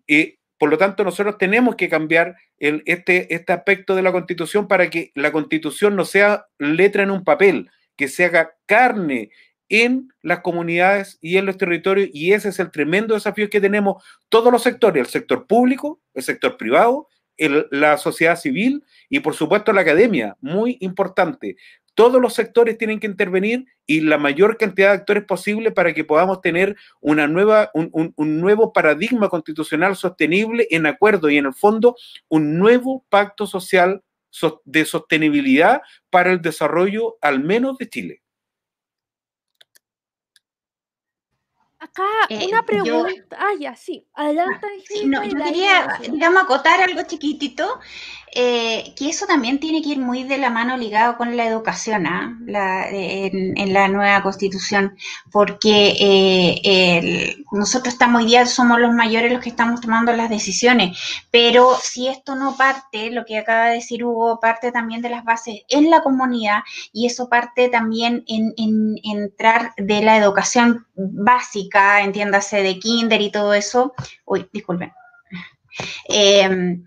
C: Y por lo tanto, nosotros tenemos que cambiar este, este aspecto de la constitución para que la constitución no sea letra en un papel, que se haga carne en las comunidades y en los territorios. Y ese es el tremendo desafío que tenemos todos los sectores, el sector público, el sector privado, la sociedad civil y por supuesto la academia, muy importante todos los sectores tienen que intervenir y la mayor cantidad de actores posible para que podamos tener una nueva, un, nuevo paradigma constitucional sostenible en acuerdo y en el fondo un nuevo pacto social de sostenibilidad para el desarrollo al menos de Chile.
A: Acá eh, una pregunta. ah, ya, sí. Adelante.
B: no, yo quería, digamos, acotar algo chiquitito eh, que eso también tiene que ir muy de la mano ligado con la educación ¿ah? en, la nueva constitución, porque eh, nosotros estamos hoy día, somos los mayores los que estamos tomando las decisiones, pero si esto no parte, lo que acaba de decir Hugo, parte también de las bases en la comunidad y eso parte también en, en entrar de la educación básica, entiéndase de kinder y todo eso. Uy, disculpen. Eh,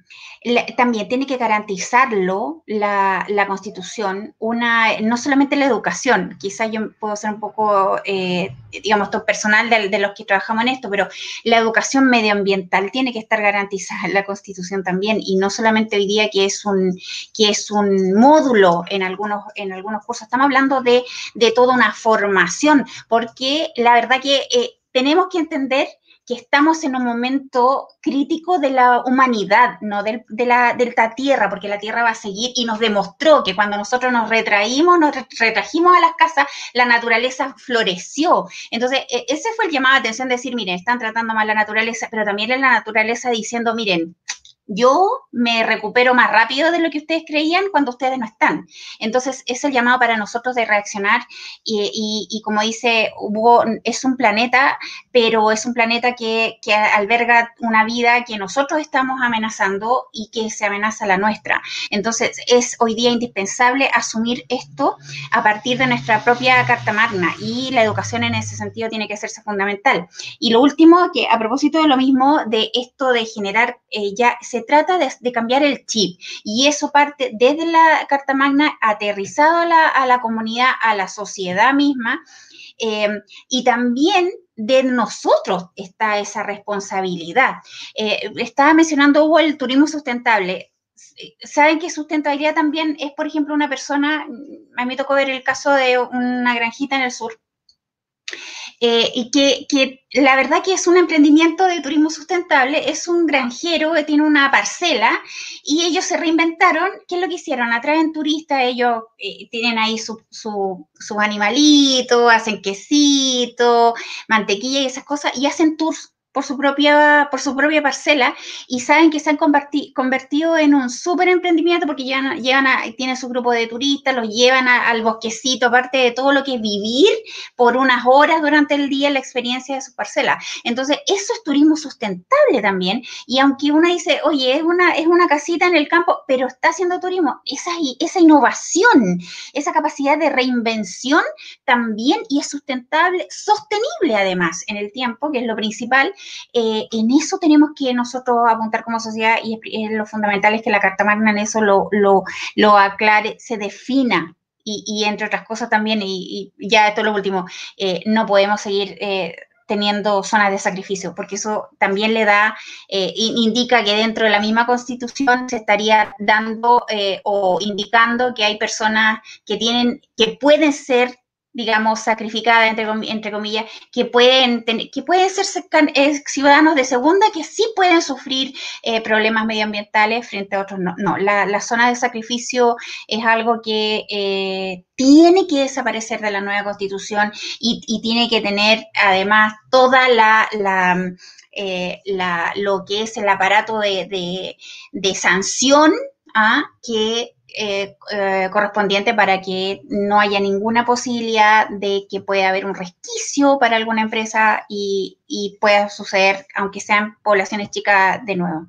B: también tiene que garantizarlo la, Constitución, una, no solamente la educación, quizás yo puedo ser un poco, eh, digamos, todo personal de, los que trabajamos en esto, pero la educación medioambiental tiene que estar garantizada en la Constitución también, y no solamente hoy día que es un, que es un módulo en algunos, en algunos cursos, estamos hablando de, toda una formación, porque la verdad que eh, tenemos que entender que estamos en un momento crítico de la humanidad, no de, la, Tierra, porque la Tierra va a seguir y nos demostró que cuando nosotros nos retraímos, nos retrajimos a las casas, la naturaleza floreció. Entonces, e, ese fue el llamado de atención de decir, miren, están tratando mal la naturaleza, pero también es la naturaleza diciendo, miren, yo me recupero más rápido de lo que ustedes creían cuando ustedes no están. Entonces, es el llamado para nosotros de reaccionar y, como dice Hugo, es un planeta, pero es un planeta que, alberga una vida que nosotros estamos amenazando y que se amenaza la nuestra. Entonces, es hoy día indispensable asumir esto a partir de nuestra propia Carta Magna y la educación en ese sentido tiene que hacerse fundamental. Y lo último, que a propósito de lo mismo, de esto de generar eh, ya trata de, cambiar el chip y eso parte desde la Carta Magna aterrizado a la, comunidad, a la sociedad misma eh, y también de nosotros está esa responsabilidad. Eh, estaba mencionando Hugo el turismo sustentable saben que sustentabilidad también es, por ejemplo, una persona, a mí me tocó ver el caso de una granjita en el sur, eh, y que, la verdad que es un emprendimiento de turismo sustentable, es un granjero que tiene una parcela y ellos se reinventaron. ¿Qué es lo que hicieron? Atraen turistas, ellos eh, tienen ahí sus su, su animalitos, hacen quesito, mantequilla y esas cosas y hacen tours por su propia, por su propia parcela y saben que se han convertido en un súper emprendimiento porque llegan, llegan a, tienen su grupo de turistas, los llevan al bosquecito, aparte de todo lo que es vivir por unas horas durante el día la experiencia de su parcela. Entonces, eso es turismo sustentable también. Y aunque uno dice, oye, es una, es una casita en el campo, pero está haciendo turismo, esa, esa innovación, esa capacidad de reinvención también y es sustentable, sostenible además en el tiempo, que es lo principal, eh, en eso tenemos que nosotros apuntar como sociedad y lo fundamental es que la Carta Magna en eso lo, lo, aclare, se defina y, entre otras cosas también, y, ya esto es lo último, eh, no podemos seguir eh, teniendo zonas de sacrificio, porque eso también le da, indica que dentro de la misma constitución se estaría dando o indicando que hay personas que tienen, que pueden ser digamos, sacrificada, entre, entre comillas, que pueden, que pueden ser eh, ciudadanos de segunda que sí pueden sufrir eh, problemas medioambientales frente a otros no. No, la, zona de sacrificio es algo que eh, tiene que desaparecer de la nueva constitución y, tiene que tener además toda la, la, lo que es el aparato de, de, sanción ¿ah? que eh, eh, correspondiente para que no haya ninguna posibilidad de que pueda haber un resquicio para alguna empresa y, pueda suceder, aunque sean poblaciones chicas, de nuevo.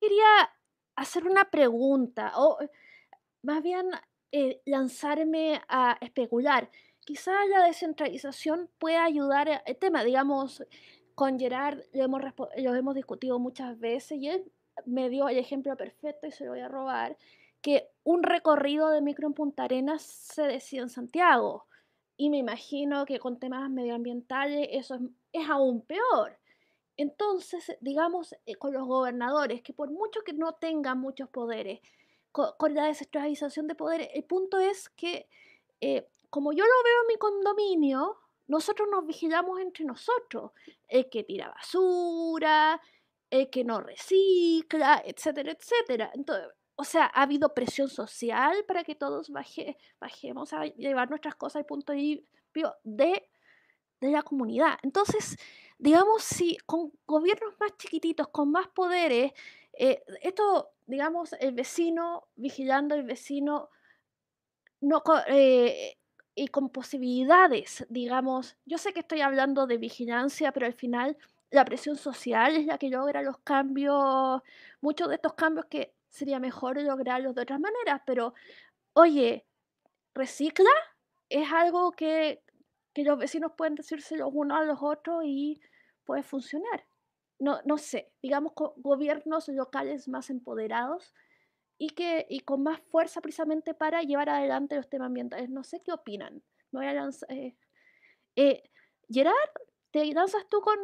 A: Quería hacer una pregunta, o más bien eh, lanzarme a especular. Quizás la descentralización pueda ayudar al tema, digamos, con Gerard lo hemos, discutido muchas veces y él me dio el ejemplo perfecto y se lo voy a robar, que un recorrido de micro en Punta Arenas se decía en Santiago. Y me imagino que con temas medioambientales eso es, aún peor. Entonces, digamos, eh, con los gobernadores, que por mucho que no tengan muchos poderes, con, la descentralización de poderes, el punto es que, eh, como yo lo veo en mi condominio, nosotros nos vigilamos entre nosotros. El que tira basura, el que no recicla, etcétera, etcétera. Entonces, o sea, ha habido presión social para que todos baje, bajemos a llevar nuestras cosas al punto de, de, de la comunidad. Entonces, digamos, si con gobiernos más chiquititos, con más poderes, eh, esto, digamos, el vecino vigilando el vecino no, eh, y con posibilidades, digamos, yo sé que estoy hablando de vigilancia, pero al final la presión social es la que logra los cambios, muchos de estos cambios que sería mejor lograrlos de otras maneras, pero oye, recicla es algo que, los vecinos pueden decirse los unos a los otros y puede funcionar. No, no sé, digamos gobiernos locales más empoderados y, que, y con más fuerza precisamente para llevar adelante los temas ambientales. No sé qué opinan. Me voy a lanzar. Eh, eh, Gerard, ¿te lanzas tú con,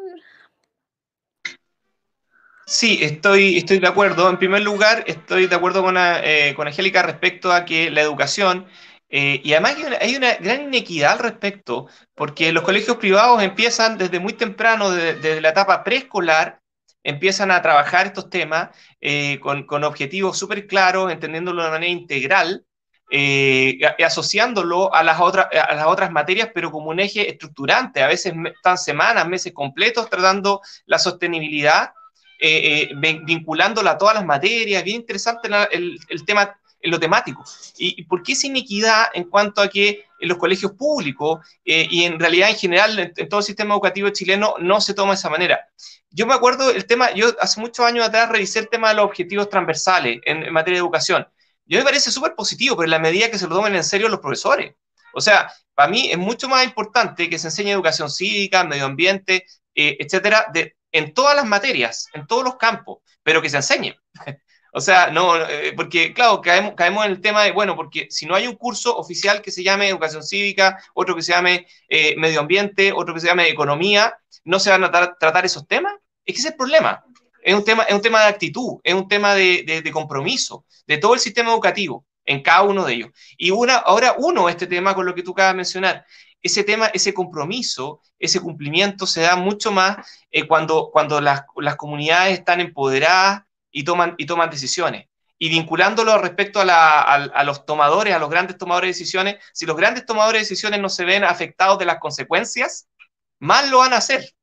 D: Sí, estoy, estoy de acuerdo. En primer lugar, estoy de acuerdo con, eh, con Angélica respecto a que la educación, y además hay una, gran inequidad al respecto, porque los colegios privados empiezan desde muy temprano, desde, la etapa preescolar, empiezan a trabajar estos temas eh, con, con, objetivos súper claros, entendiéndolo de manera integral, y asociándolo a las, otras, a las otras materias, pero como un eje estructurante. A veces están semanas, meses completos tratando la sostenibilidad eh, eh, vinculándola a todas las materias, bien interesante el, tema en lo temático. ¿Y, por qué esa iniquidad en cuanto a que en los colegios públicos eh, y en realidad en general en, todo el sistema educativo chileno no se toma de esa manera? Yo me acuerdo el tema, yo hace muchos años atrás revisé el tema de los objetivos transversales en, materia de educación. Yo me parece súper positivo, pero en la medida que se lo tomen en serio los profesores. O sea, para mí es mucho más importante que se enseñe educación cívica, medio ambiente, etcétera, de, en todas las materias, en todos los campos, pero que se enseñe. O sea, no, eh, porque claro, caemos, caemos, en el tema de, bueno, porque si no hay un curso oficial que se llame educación cívica, otro que se llame eh, medio ambiente, otro que se llame economía, no se van a tratar esos temas. Es que ese es el problema. es un tema, es un tema de actitud, es un tema de, compromiso de todo el sistema educativo en cada uno de ellos. Y una, ahora uno, este tema con lo que tú acabas de mencionar, ese tema, ese compromiso, ese cumplimiento se da mucho más eh, cuando, cuando las, las, comunidades están empoderadas y toman, y toman decisiones. Y vinculándolo respecto a, los tomadores, a los grandes tomadores de decisiones, si los grandes tomadores de decisiones no se ven afectados de las consecuencias, mal lo van a hacer.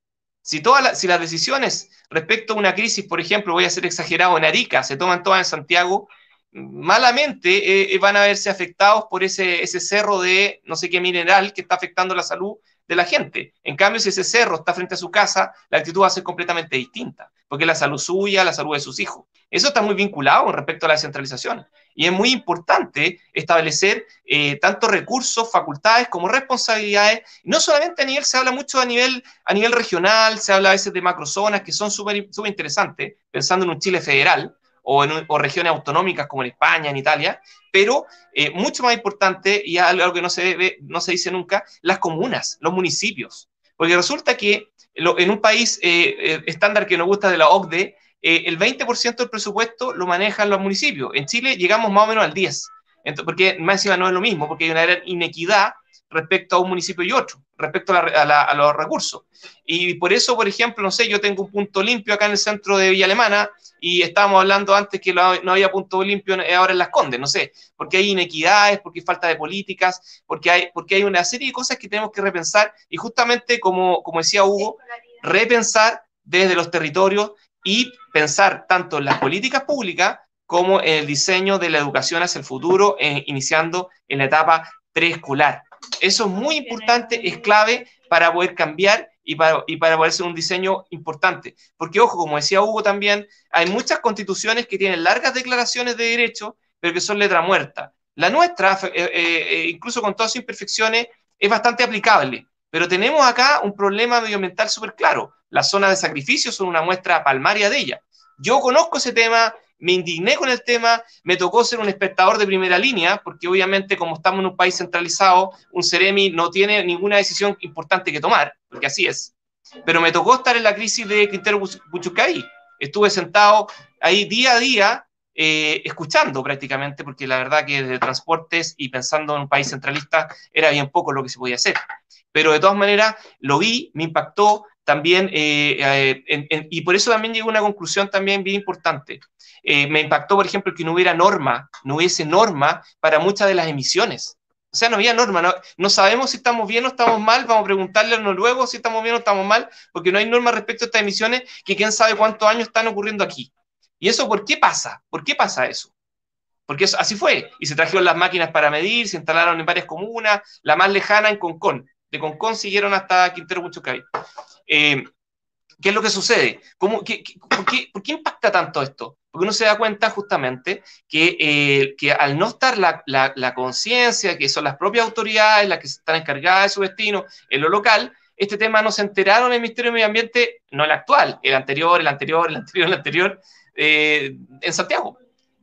D: Si, todas si las decisiones respecto a una crisis, por ejemplo, voy a ser exagerado, en Arica, se toman todas en Santiago, malamente eh, eh, van a verse afectados por ese, ese cerro de no sé qué mineral que está afectando la salud de la gente. En cambio, si ese cerro está frente a su casa, la actitud va a ser completamente distinta, porque la salud suya, la salud de sus hijos. Eso está muy vinculado con respecto a la descentralización. Y es muy importante establecer eh, tanto recursos, facultades como responsabilidades. No solamente a nivel, se habla mucho a nivel, a nivel regional, se habla a veces de macrozonas que son súper interesantes, pensando en un Chile federal, o, en, regiones autonómicas como en España, en Italia, pero eh, mucho más importante, y algo que no se, no se dice nunca, las comunas, los municipios. Porque resulta que en un país eh, eh, estándar que nos gusta de la OCDE, el 20% del presupuesto lo manejan los municipios. En Chile llegamos más o menos al 10%, Entonces, porque más encima no es lo mismo, porque hay una inequidad respecto a un municipio y otro, respecto a, los recursos. Y por eso, por ejemplo, no sé, yo tengo un punto limpio acá en el centro de Villa Alemana y estábamos hablando antes que no había punto limpio ahora en Las Condes, no sé, porque hay inequidades, porque hay falta de políticas, porque hay, porque hay una serie de cosas que tenemos que repensar y justamente, como, como decía Hugo, repensar desde los territorios y pensar tanto en las políticas públicas como en el diseño de la educación hacia el futuro, eh, iniciando en la etapa preescolar. Eso es muy importante, es clave para poder cambiar y para, y para poder ser un diseño importante. Porque, ojo, como decía Hugo también, hay muchas constituciones que tienen largas declaraciones de derechos, pero que son letra muerta. La nuestra, eh, eh, eh, incluso con todas sus imperfecciones, es bastante aplicable. Pero tenemos acá un problema medioambiental súper claro. Las zonas de sacrificio son una muestra palmaria de ella. Yo conozco ese tema, me indigné con el tema, me tocó ser un espectador de primera línea, porque obviamente como estamos en un país centralizado, un Ceremi no tiene ninguna decisión importante que tomar, porque así es. Pero me tocó estar en la crisis de Quintero Buchucay. Estuve sentado ahí día a día, eh, escuchando prácticamente, porque la verdad que de transportes y pensando en un país centralista era bien poco lo que se podía hacer. Pero de todas maneras lo vi, me impactó, también, eh, eh, y por eso también llegó a una conclusión también bien importante. Eh, me impactó, por ejemplo, que no hubiera norma, no hubiese norma para muchas de las emisiones. O sea, no había norma, no, sabemos si estamos bien o estamos mal, vamos a preguntarle a los noruegos si estamos bien o estamos mal, porque no hay norma respecto a estas emisiones que quién sabe cuántos años están ocurriendo aquí. ¿Y eso por qué pasa? ¿Por qué pasa eso? Porque así fue. Y se trajeron las máquinas para medir, se instalaron en varias comunas, la más lejana en Concón. De Concón siguieron hasta Quintero Muchocay. Eh, ¿Qué es lo que sucede? ¿Cómo, qué, por, qué, impacta tanto esto? Porque uno se da cuenta justamente que, eh, que al no estar la, la, conciencia, que son las propias autoridades las que están encargadas de su destino en lo local, este tema no se enteraron en el Ministerio de Medio Ambiente, no el actual, el anterior, el anterior, el anterior, el anterior, eh, en Santiago.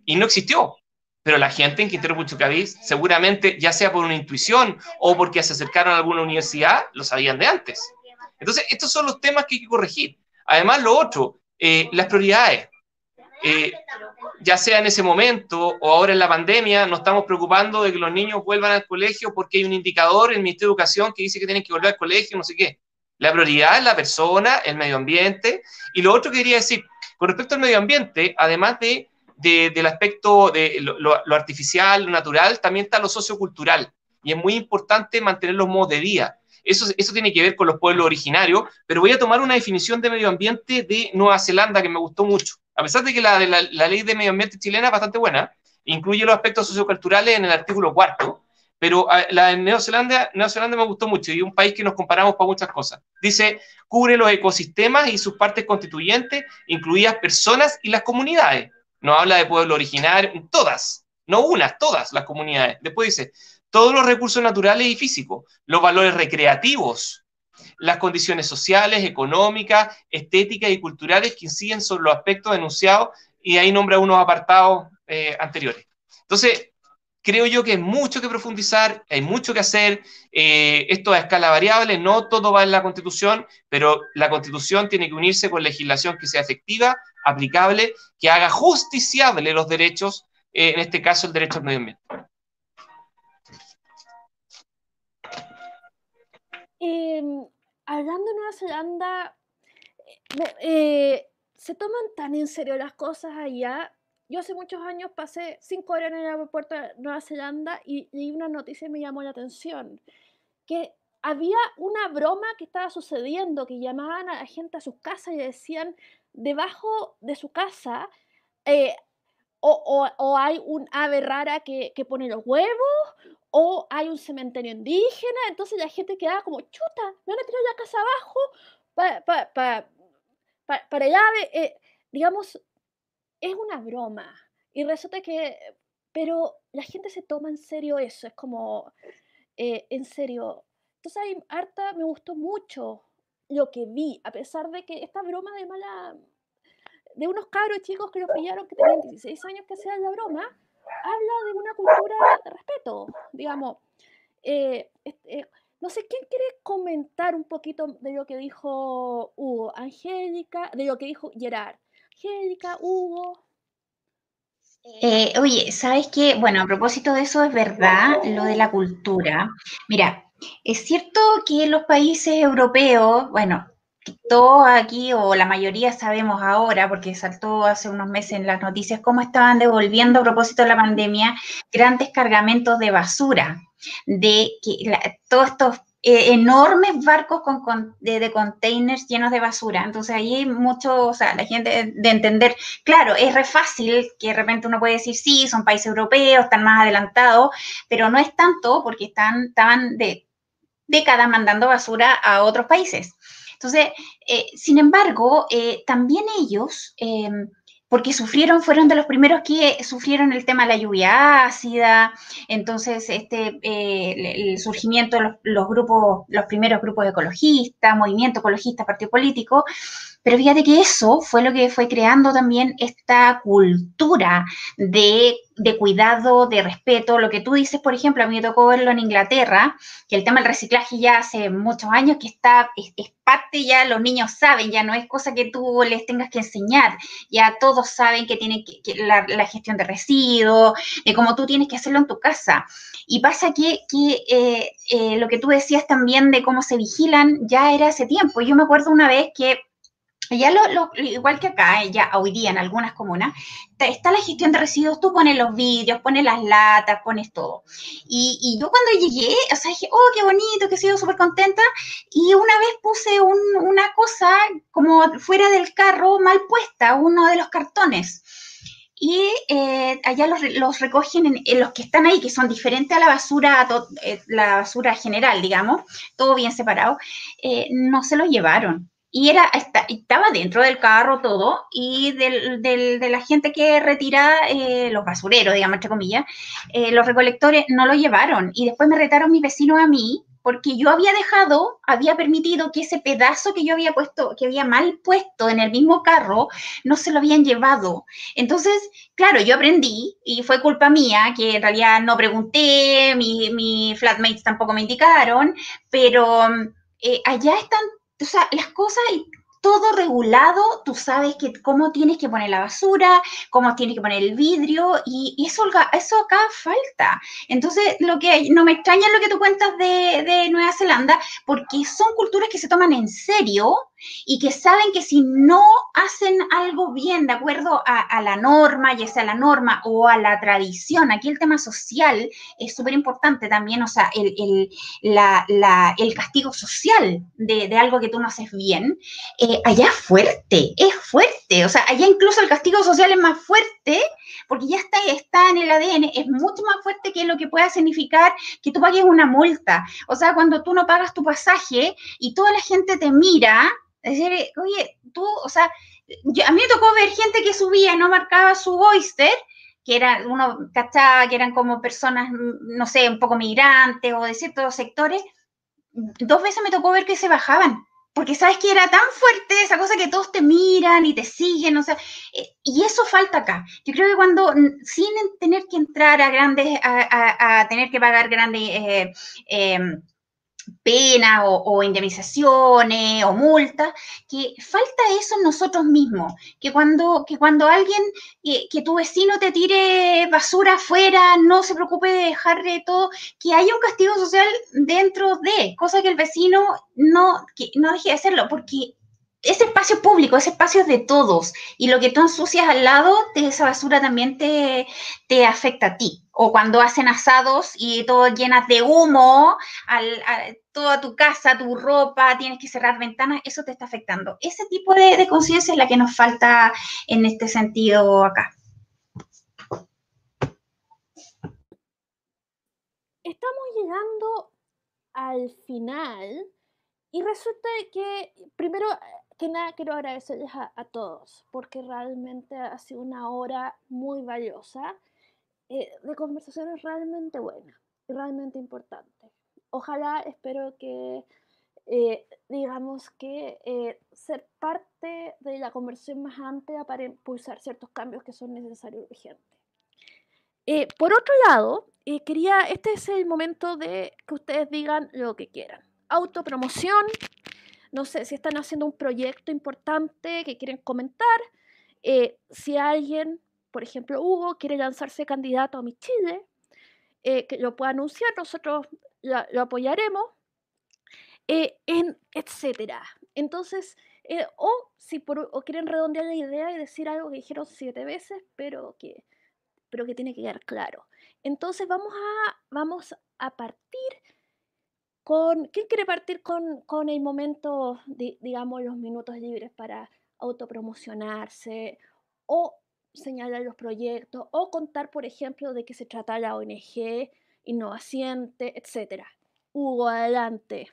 D: Y no existió. Pero la gente en Quintero Puchucaví, seguramente, ya sea por una intuición o porque se acercaron a alguna universidad, lo sabían de antes. Entonces, estos son los temas que hay que corregir. Además, lo otro, eh, las prioridades. Eh, ya sea en ese momento o ahora en la pandemia, nos estamos preocupando de que los niños vuelvan al colegio porque hay un indicador en el Ministerio de Educación que dice que tienen que volver al colegio, no sé qué. La prioridad es la persona, el medio ambiente. Y lo otro que quería decir, con respecto al medio ambiente, además de, del aspecto de lo, lo, artificial, lo natural, también está lo sociocultural. Y es muy importante mantener los modos de vida. Eso, eso tiene que ver con los pueblos originarios, pero voy a tomar una definición de medio ambiente de Nueva Zelanda que me gustó mucho. A pesar de que la, la, ley de medio ambiente chilena es bastante buena, incluye los aspectos socioculturales en el artículo cuarto, pero ah, la de Nueva Zelanda, Nueva Zelanda me gustó mucho y un país que nos comparamos para muchas cosas. Dice, cubre los ecosistemas y sus partes constituyentes, incluidas personas y las comunidades. No habla de pueblo originario, todas, no unas, todas las comunidades. Después dice, todos los recursos naturales y físicos, los valores recreativos, las condiciones sociales, económicas, estéticas y culturales que inciden sobre los aspectos denunciados y ahí nombra unos apartados eh, anteriores. Entonces, creo yo que hay mucho que profundizar, hay mucho que hacer, eh, esto a escala variable, no todo va en la constitución, pero la constitución tiene que unirse con legislación que sea efectiva, aplicable, que haga justiciable los derechos, eh, en este caso el derecho al medio ambiente.
A: Em, hablando de Nueva Zelanda, eh, se toman tan en serio las cosas allá yo hace muchos años pasé cinco horas en el aeropuerto de Nueva Zelanda y leí una noticia y me llamó la atención. Que había una broma que estaba sucediendo, que llamaban a la gente a sus casas y decían, debajo de su casa eh, o, hay un ave rara que, pone los huevos, o hay un cementerio indígena, entonces la gente quedaba como, chuta, me van a tirar la casa abajo para, para, el ave. Eh, digamos, es una broma. Y resulta que, pero la gente se toma en serio eso, es como, eh, en serio. Entonces, hay harta, me gustó mucho lo que vi, a pesar de que esta broma de mala, de unos cabros chicos que los pillaron que tenían 16 años que hacían la broma, habla de una cultura de respeto, digamos. Eh, eh, no sé, ¿quién quiere comentar un poquito de lo que dijo Hugo? Angélica, de lo que dijo Gerard. Angélica, Hugo.
B: Eh, oye, ¿sabes qué? Bueno, a propósito de eso, es verdad lo de la cultura. Mira, es cierto que los países europeos, bueno, todos aquí o la mayoría sabemos ahora, porque saltó hace unos meses en las noticias, cómo estaban devolviendo a propósito de la pandemia grandes cargamentos de basura, de que todos estos eh, enormes barcos con, de, containers llenos de basura. Entonces ahí mucho, o sea, la gente de entender, claro, es re fácil que de repente uno puede decir, sí, son países europeos, están más adelantados, pero no es tanto porque están, estaban de décadas mandando basura a otros países. Entonces, eh, sin embargo, eh, también ellos em, porque sufrieron, fueron de los primeros que sufrieron el tema de la lluvia ácida, entonces este, eh, el surgimiento de los, grupos, los primeros grupos ecologistas, movimiento ecologista, partido político, pero fíjate que eso fue lo que fue creando también esta cultura de, cuidado, de respeto. Lo que tú dices, por ejemplo, a mí me tocó verlo en Inglaterra, que el tema del reciclaje ya hace muchos años que está, es, parte ya, los niños saben, ya no es cosa que tú les tengas que enseñar, ya todos saben que tienen que, la, gestión de residuos, de cómo tú tienes que hacerlo en tu casa. Y pasa que, eh, eh, lo que tú decías también de cómo se vigilan ya era hace tiempo. Yo me acuerdo una vez que ya lo, igual que acá, ya hoy día en algunas comunas, está la gestión de residuos, tú pones los vidrios, pones las latas, pones todo. Y, yo cuando llegué, o sea, dije, oh, qué bonito, que he sido súper contenta. Y una vez puse una cosa como fuera del carro mal puesta, uno de los cartones. Y eh, allá los, recogen en, los que están ahí, que son diferentes a la basura, eh, la basura general, digamos, todo bien separado, eh, no se los llevaron y era, estaba dentro del carro todo, y del, de la gente que retira eh, los basureros, digamos, entre comillas, eh, los recolectores no lo llevaron. Y después me retaron mis vecinos a mí, porque yo había dejado, había permitido que ese pedazo que yo había puesto, que había mal puesto en el mismo carro, no se lo habían llevado. Entonces, claro, yo aprendí y fue culpa mía, que en realidad no pregunté, mis mi flatmates tampoco me indicaron, pero eh, allá están o sea, las cosas todo regulado, tú sabes que cómo tienes que poner la basura, cómo tienes que poner el vidrio, y, eso, eso acá falta. Entonces, lo que no me extraña lo que tú cuentas de, de Nueva Zelanda, porque son culturas que se toman en serio y que saben que si no hacen algo bien de acuerdo a, la norma, ya sea la norma o a la tradición, aquí el tema social es súper importante también, o sea, el, el, castigo social de, algo que tú no haces bien, eh, allá es fuerte, es fuerte, o sea, allá incluso el castigo social es más fuerte porque ya está, está en el ADN, es mucho más fuerte que lo que pueda significar que tú pagues una multa. O sea, cuando tú no pagas tu pasaje y toda la gente te mira, decir, oye, tú, o sea, a mí me tocó ver gente que subía y no marcaba su oyster, que era uno, ¿cachaba? Que eran como personas, no sé, un poco migrantes o de ciertos sectores. Dos veces me tocó ver que se bajaban, porque sabes que era tan fuerte esa cosa que todos te miran y te siguen, o sea, eh, y eso falta acá. Yo creo que cuando, sin tener que entrar a grandes, a, tener que pagar grandes eh, em, penas o, indemnizaciones o multas, que falta eso en nosotros mismos, que cuando, que cuando alguien, que, tu vecino te tire basura afuera, no se preocupe de dejarle todo, que haya un castigo social dentro de, cosa que el vecino no, que no deje de hacerlo, porque ese espacio público, ese espacio es de todos. Y lo que tú ensucias al lado de esa basura también te, te afecta a ti. O cuando hacen asados y todo llenas de humo, toda tu casa, tu ropa, tienes que cerrar ventanas, eso te está afectando. Ese tipo de conciencia es la que nos falta en este sentido acá.
A: Estamos llegando al final y resulta que primero que nada quiero agradecerles a, todos, porque realmente ha sido una hora muy valiosa eh, de conversaciones realmente buenas y realmente importantes. Ojalá, espero que, eh, digamos que eh, ser parte de la conversión más amplia para impulsar ciertos cambios que son necesarios y urgentes. por otro lado, quería, este es el momento de que ustedes digan lo que quieran. Autopromoción, no sé si están haciendo un proyecto importante que quieren comentar, si alguien, por ejemplo Hugo, quiere lanzarse candidato a mi Chile, eh, que lo pueda anunciar, nosotros lo, apoyaremos, eh, etcétera. Entonces, o si por, quieren redondear la idea y decir algo que dijeron siete veces, pero que, pero que tiene que quedar claro. Entonces vamos a, vamos a partir con, ¿Quién quiere partir con, el momento, digamos, los minutos libres para autopromocionarse o señalar los proyectos o contar, por ejemplo, de qué se trata la ONG, Innovaciente, etcétera? Hugo, adelante.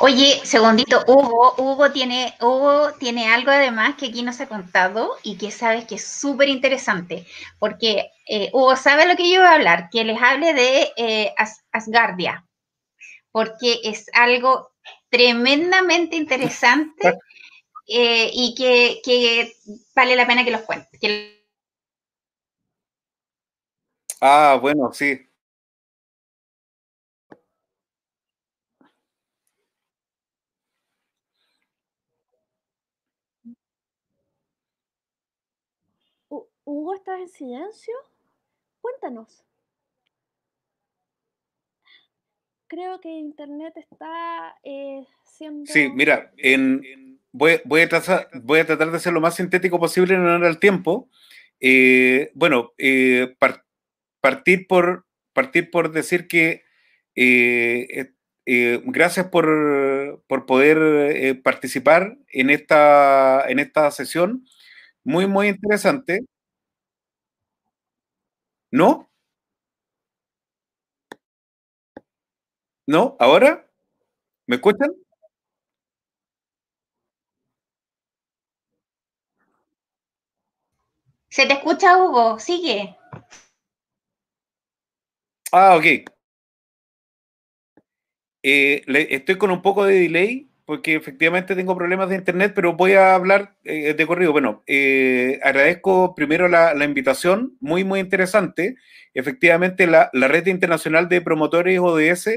B: Oye, segundito, Hugo, Hugo tiene, Hugo tiene algo además que aquí nos ha contado y que sabes que es súper interesante, porque eh, Hugo sabe lo que yo voy a hablar, que les hable de eh, Asgardia, porque es algo tremendamente interesante eh, y que, vale la pena que los cuente.
C: Ah, bueno, sí.
A: Hugo, ¿estás en silencio? Cuéntanos. Creo que Internet está eh, siendo...
C: Sí, mira, en, voy, a tratar, voy a tratar de ser lo más sintético posible en honor al tiempo. Eh, bueno, eh, partir, por, partir por decir que gracias por, por poder participar en esta, en esta sesión. Muy, muy interesante. ¿No? ¿No? ¿Ahora? ¿Me escuchan?
B: Se te escucha, Hugo. Sigue.
C: Ah, ok. Eh, estoy con un poco de delay porque efectivamente tengo problemas de internet, pero voy a hablar eh, de corrido. Bueno, eh, agradezco primero la, invitación, muy, muy interesante. Efectivamente, la, red internacional de promotores ODS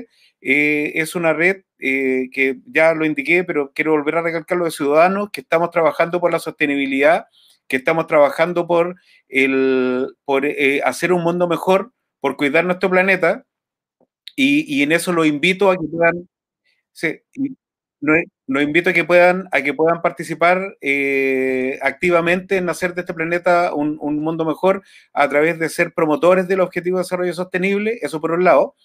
C: eh, es una red que ya lo indiqué, pero quiero volver a recalcarlo de ciudadanos, que estamos trabajando por la sostenibilidad, que estamos trabajando por, el, por hacer un mundo mejor, por cuidar nuestro planeta. Y, en eso lo invito a que puedan... Sí, los invito a que puedan, a que puedan participar eh, activamente en hacer de este planeta un, mundo mejor a través de ser promotores del Objetivo de Desarrollo Sostenible, eso por un lado.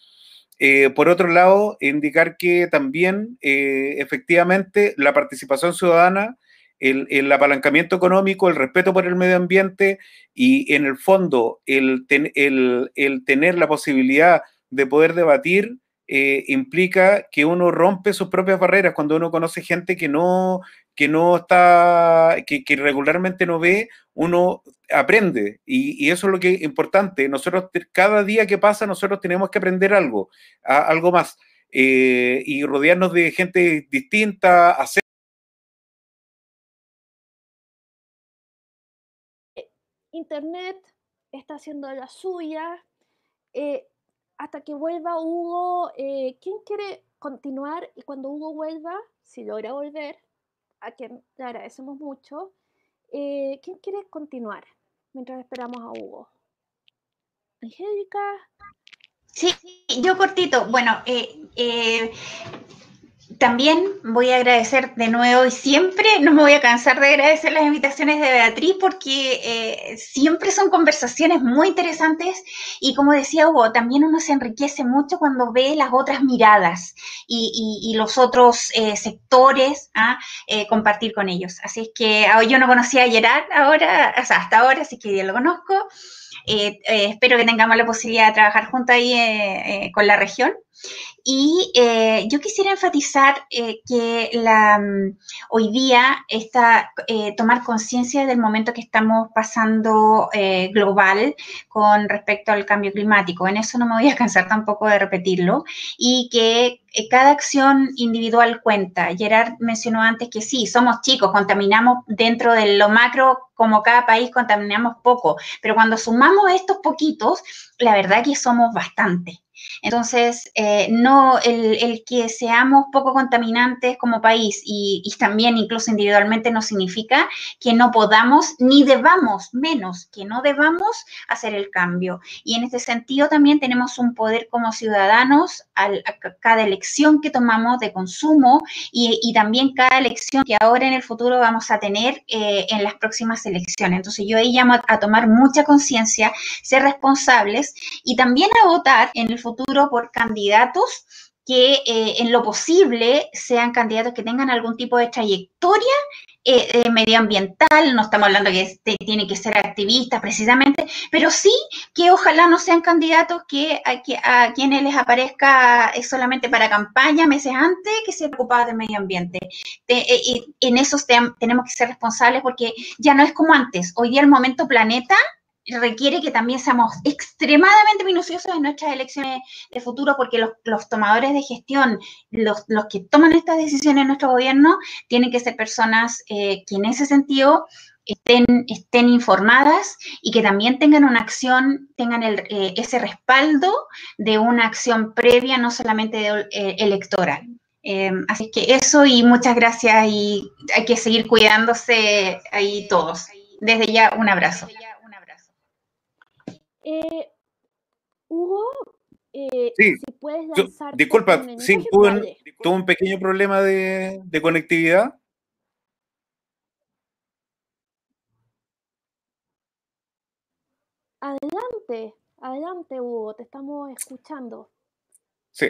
C: Eh, por otro lado, indicar que también eh, efectivamente la participación ciudadana, el, apalancamiento económico, el respeto por el medio ambiente y en el fondo el, el tener la posibilidad de poder debatir eh, implica que uno rompe sus propias barreras cuando uno conoce gente que no, que no está, que, regularmente no ve, uno aprende. Y, y, eso es lo que es importante. Nosotros, cada día que pasa, nosotros tenemos que aprender algo, algo más. Eh, y rodearnos de gente distinta, hacer eh,
A: Internet está haciendo la suya hasta que vuelva Hugo, eh, ¿quién quiere continuar? Y cuando Hugo vuelva, si logra volver, a quien le agradecemos mucho, eh, ¿quién quiere continuar mientras esperamos a Hugo? Angélica.
B: Sí, yo cortito. Bueno, también voy a agradecer de nuevo y siempre no me voy a cansar de agradecer las invitaciones de Beatriz porque eh, siempre son conversaciones muy interesantes y como decía Hugo, también uno se enriquece mucho cuando ve las otras miradas y, los otros eh, sectores a ¿ah? eh, compartir con ellos. Así es que ah, yo no conocía a Gerard ahora, o sea, hasta ahora, así que ya lo conozco. Espero que tengamos la posibilidad de trabajar junto ahí con la región. Y eh, yo quisiera enfatizar eh, que la, mm, hoy día está eh, tomar conciencia del momento que estamos pasando global con respecto al cambio climático. En eso no me voy a cansar tampoco de repetirlo. Y que cada acción individual cuenta. Gerard mencionó antes que sí, somos chicos, contaminamos dentro de lo macro, como cada país contaminamos poco, pero cuando sumamos estos poquitos, la verdad que somos bastante. Entonces, eh, no el, que seamos poco contaminantes como país y, también incluso individualmente no significa que no podamos ni debamos, menos que no debamos hacer el cambio. Y en este sentido también tenemos un poder como ciudadanos a cada elección que tomamos de consumo y, también cada elección que ahora en el futuro vamos a tener eh, en las próximas elecciones. Entonces, yo ahí llamo a tomar mucha conciencia, ser responsables y también a votar en el futuro por candidatos que eh, en lo posible sean candidatos que tengan algún tipo de trayectoria eh, eh, medioambiental, no estamos hablando que este, tiene que ser activistas precisamente, pero sí que ojalá no sean candidatos que a, que, a quienes les aparezca solamente para campaña meses antes que se preocupaban del medio ambiente. y en eso tenemos que ser responsables porque ya no es como antes. Hoy día el momento planeta requiere que también seamos extremadamente minuciosos en nuestras elecciones de futuro porque los, tomadores de gestión, los, que toman estas decisiones en nuestro gobierno, tienen que ser personas eh, que en ese sentido estén, estén informadas y que también tengan una acción, tengan eh, ese respaldo de una acción previa, no solamente eh, electoral. así que eso y muchas gracias y hay que seguir cuidándose ahí todos. Desde ya, un abrazo.
A: Eh, Hugo, eh, si puedes lanzar.
C: Disculpa, sí, tuve un, pequeño problema de, conectividad.
A: Adelante, adelante, Hugo, te estamos escuchando.
C: Sí.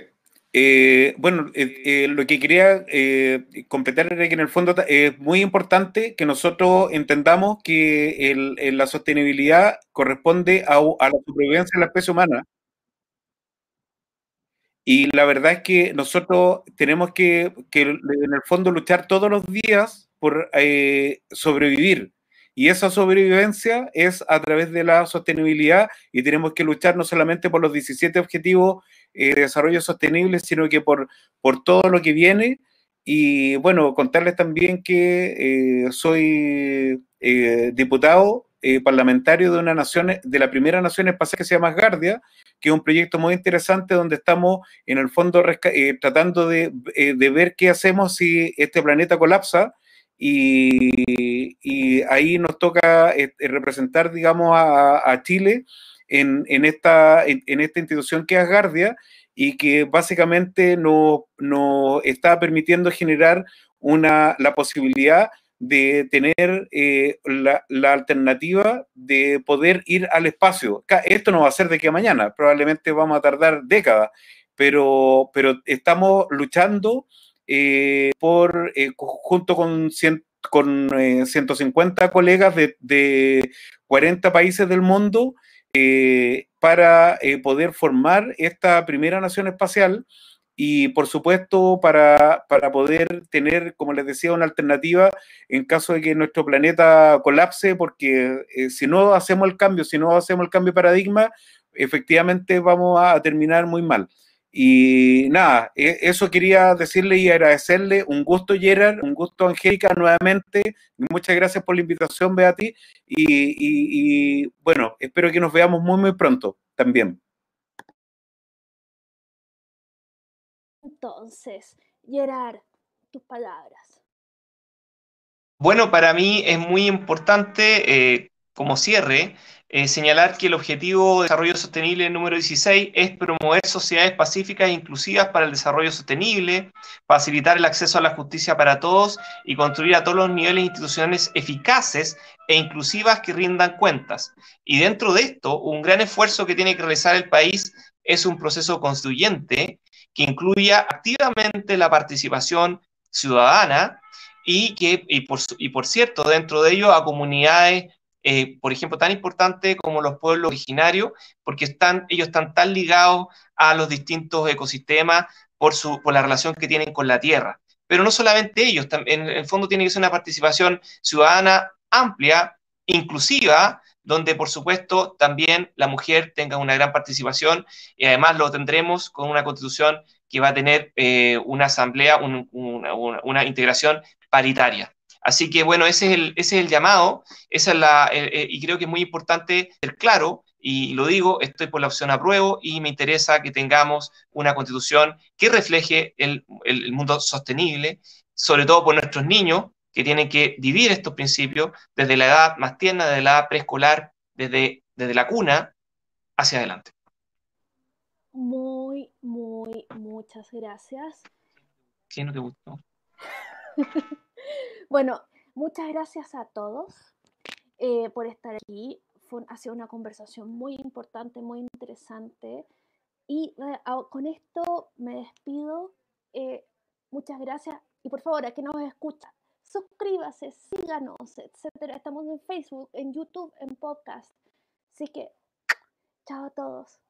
C: Eh, bueno, eh, eh, lo que quería completar era que en el fondo es muy importante que nosotros entendamos que la sostenibilidad corresponde a, la supervivencia de la especie humana. Y la verdad es que nosotros tenemos que, que en el fondo luchar todos los días por sobrevivir. Y esa sobrevivencia es a través de la sostenibilidad y tenemos que luchar no solamente por los 17 objetivos eh, de desarrollo sostenible, sino que por, por todo lo que viene. Y bueno, contarles también que eh, soy eh, diputado parlamentario de una nación, de la primera nación espacial que se llama Asgardia, que es un proyecto muy interesante donde estamos en el fondo tratando de, de ver qué hacemos si este planeta colapsa y, ahí nos toca eh, representar, digamos, a, Chile en, esta, institución que es Guardia y que básicamente nos no está permitiendo generar la posibilidad de tener eh, la, alternativa de poder ir al espacio. Esto no va a ser de aquí mañana, probablemente vamos a tardar décadas, pero, estamos luchando eh, por, eh, junto con, con 150 eh, colegas de, 40 países del mundo, para poder formar esta primera nación espacial y por supuesto para, para, poder tener, como les decía, una alternativa en caso de que nuestro planeta colapse, porque si no hacemos el cambio, si no hacemos el cambio de paradigma, efectivamente vamos a terminar muy mal. Y nada, e, eso quería decirle y agradecerle. Un gusto, Gerard, un gusto, Angélica, nuevamente. Muchas gracias por la invitación, Beatriz. Y, y bueno, espero que nos veamos muy, muy pronto también.
A: Entonces, Gerard, tus palabras.
D: Bueno, para mí es muy importante, eh, como cierre, eh, señalar que el objetivo de desarrollo sostenible número 16 es promover sociedades pacíficas e inclusivas para el desarrollo sostenible, facilitar el acceso a la justicia para todos y construir a todos los niveles institucionales eficaces e inclusivas que rindan cuentas. Y dentro de esto, un gran esfuerzo que tiene que realizar el país es un proceso constituyente que incluya activamente la participación ciudadana y que, y por, y por cierto, dentro de ello a comunidades, eh, por ejemplo, tan importantes como los pueblos originarios, porque están, ellos están tan ligados a los distintos ecosistemas por la relación que tienen con la tierra. Pero no solamente ellos, en el fondo tiene que ser una participación ciudadana amplia, inclusiva, donde por supuesto también la mujer tenga una gran participación y además lo tendremos con una constitución que va a tener eh, una asamblea, una, integración paritaria. Así que bueno, ese es el, ese es el llamado, esa es la, y creo que es muy importante ser claro, y lo digo, estoy por la opción apruebo y me interesa que tengamos una constitución que refleje el, el mundo sostenible, sobre todo por nuestros niños, que tienen que vivir estos principios desde la edad más tierna, desde la edad preescolar, desde, desde la cuna hacia adelante.
A: Muy, muy, muchas gracias.
D: ¿Quién no te gustó?
A: bueno, muchas gracias a todos eh, por estar aquí. Fue, ha sido una conversación muy importante, muy interesante. Y eh, con esto me despido. Eh, muchas gracias. Y por favor, a que nos escucha, suscríbase, síganos, etcétera. Estamos en Facebook, en YouTube, en podcast. Así que, chao a todos.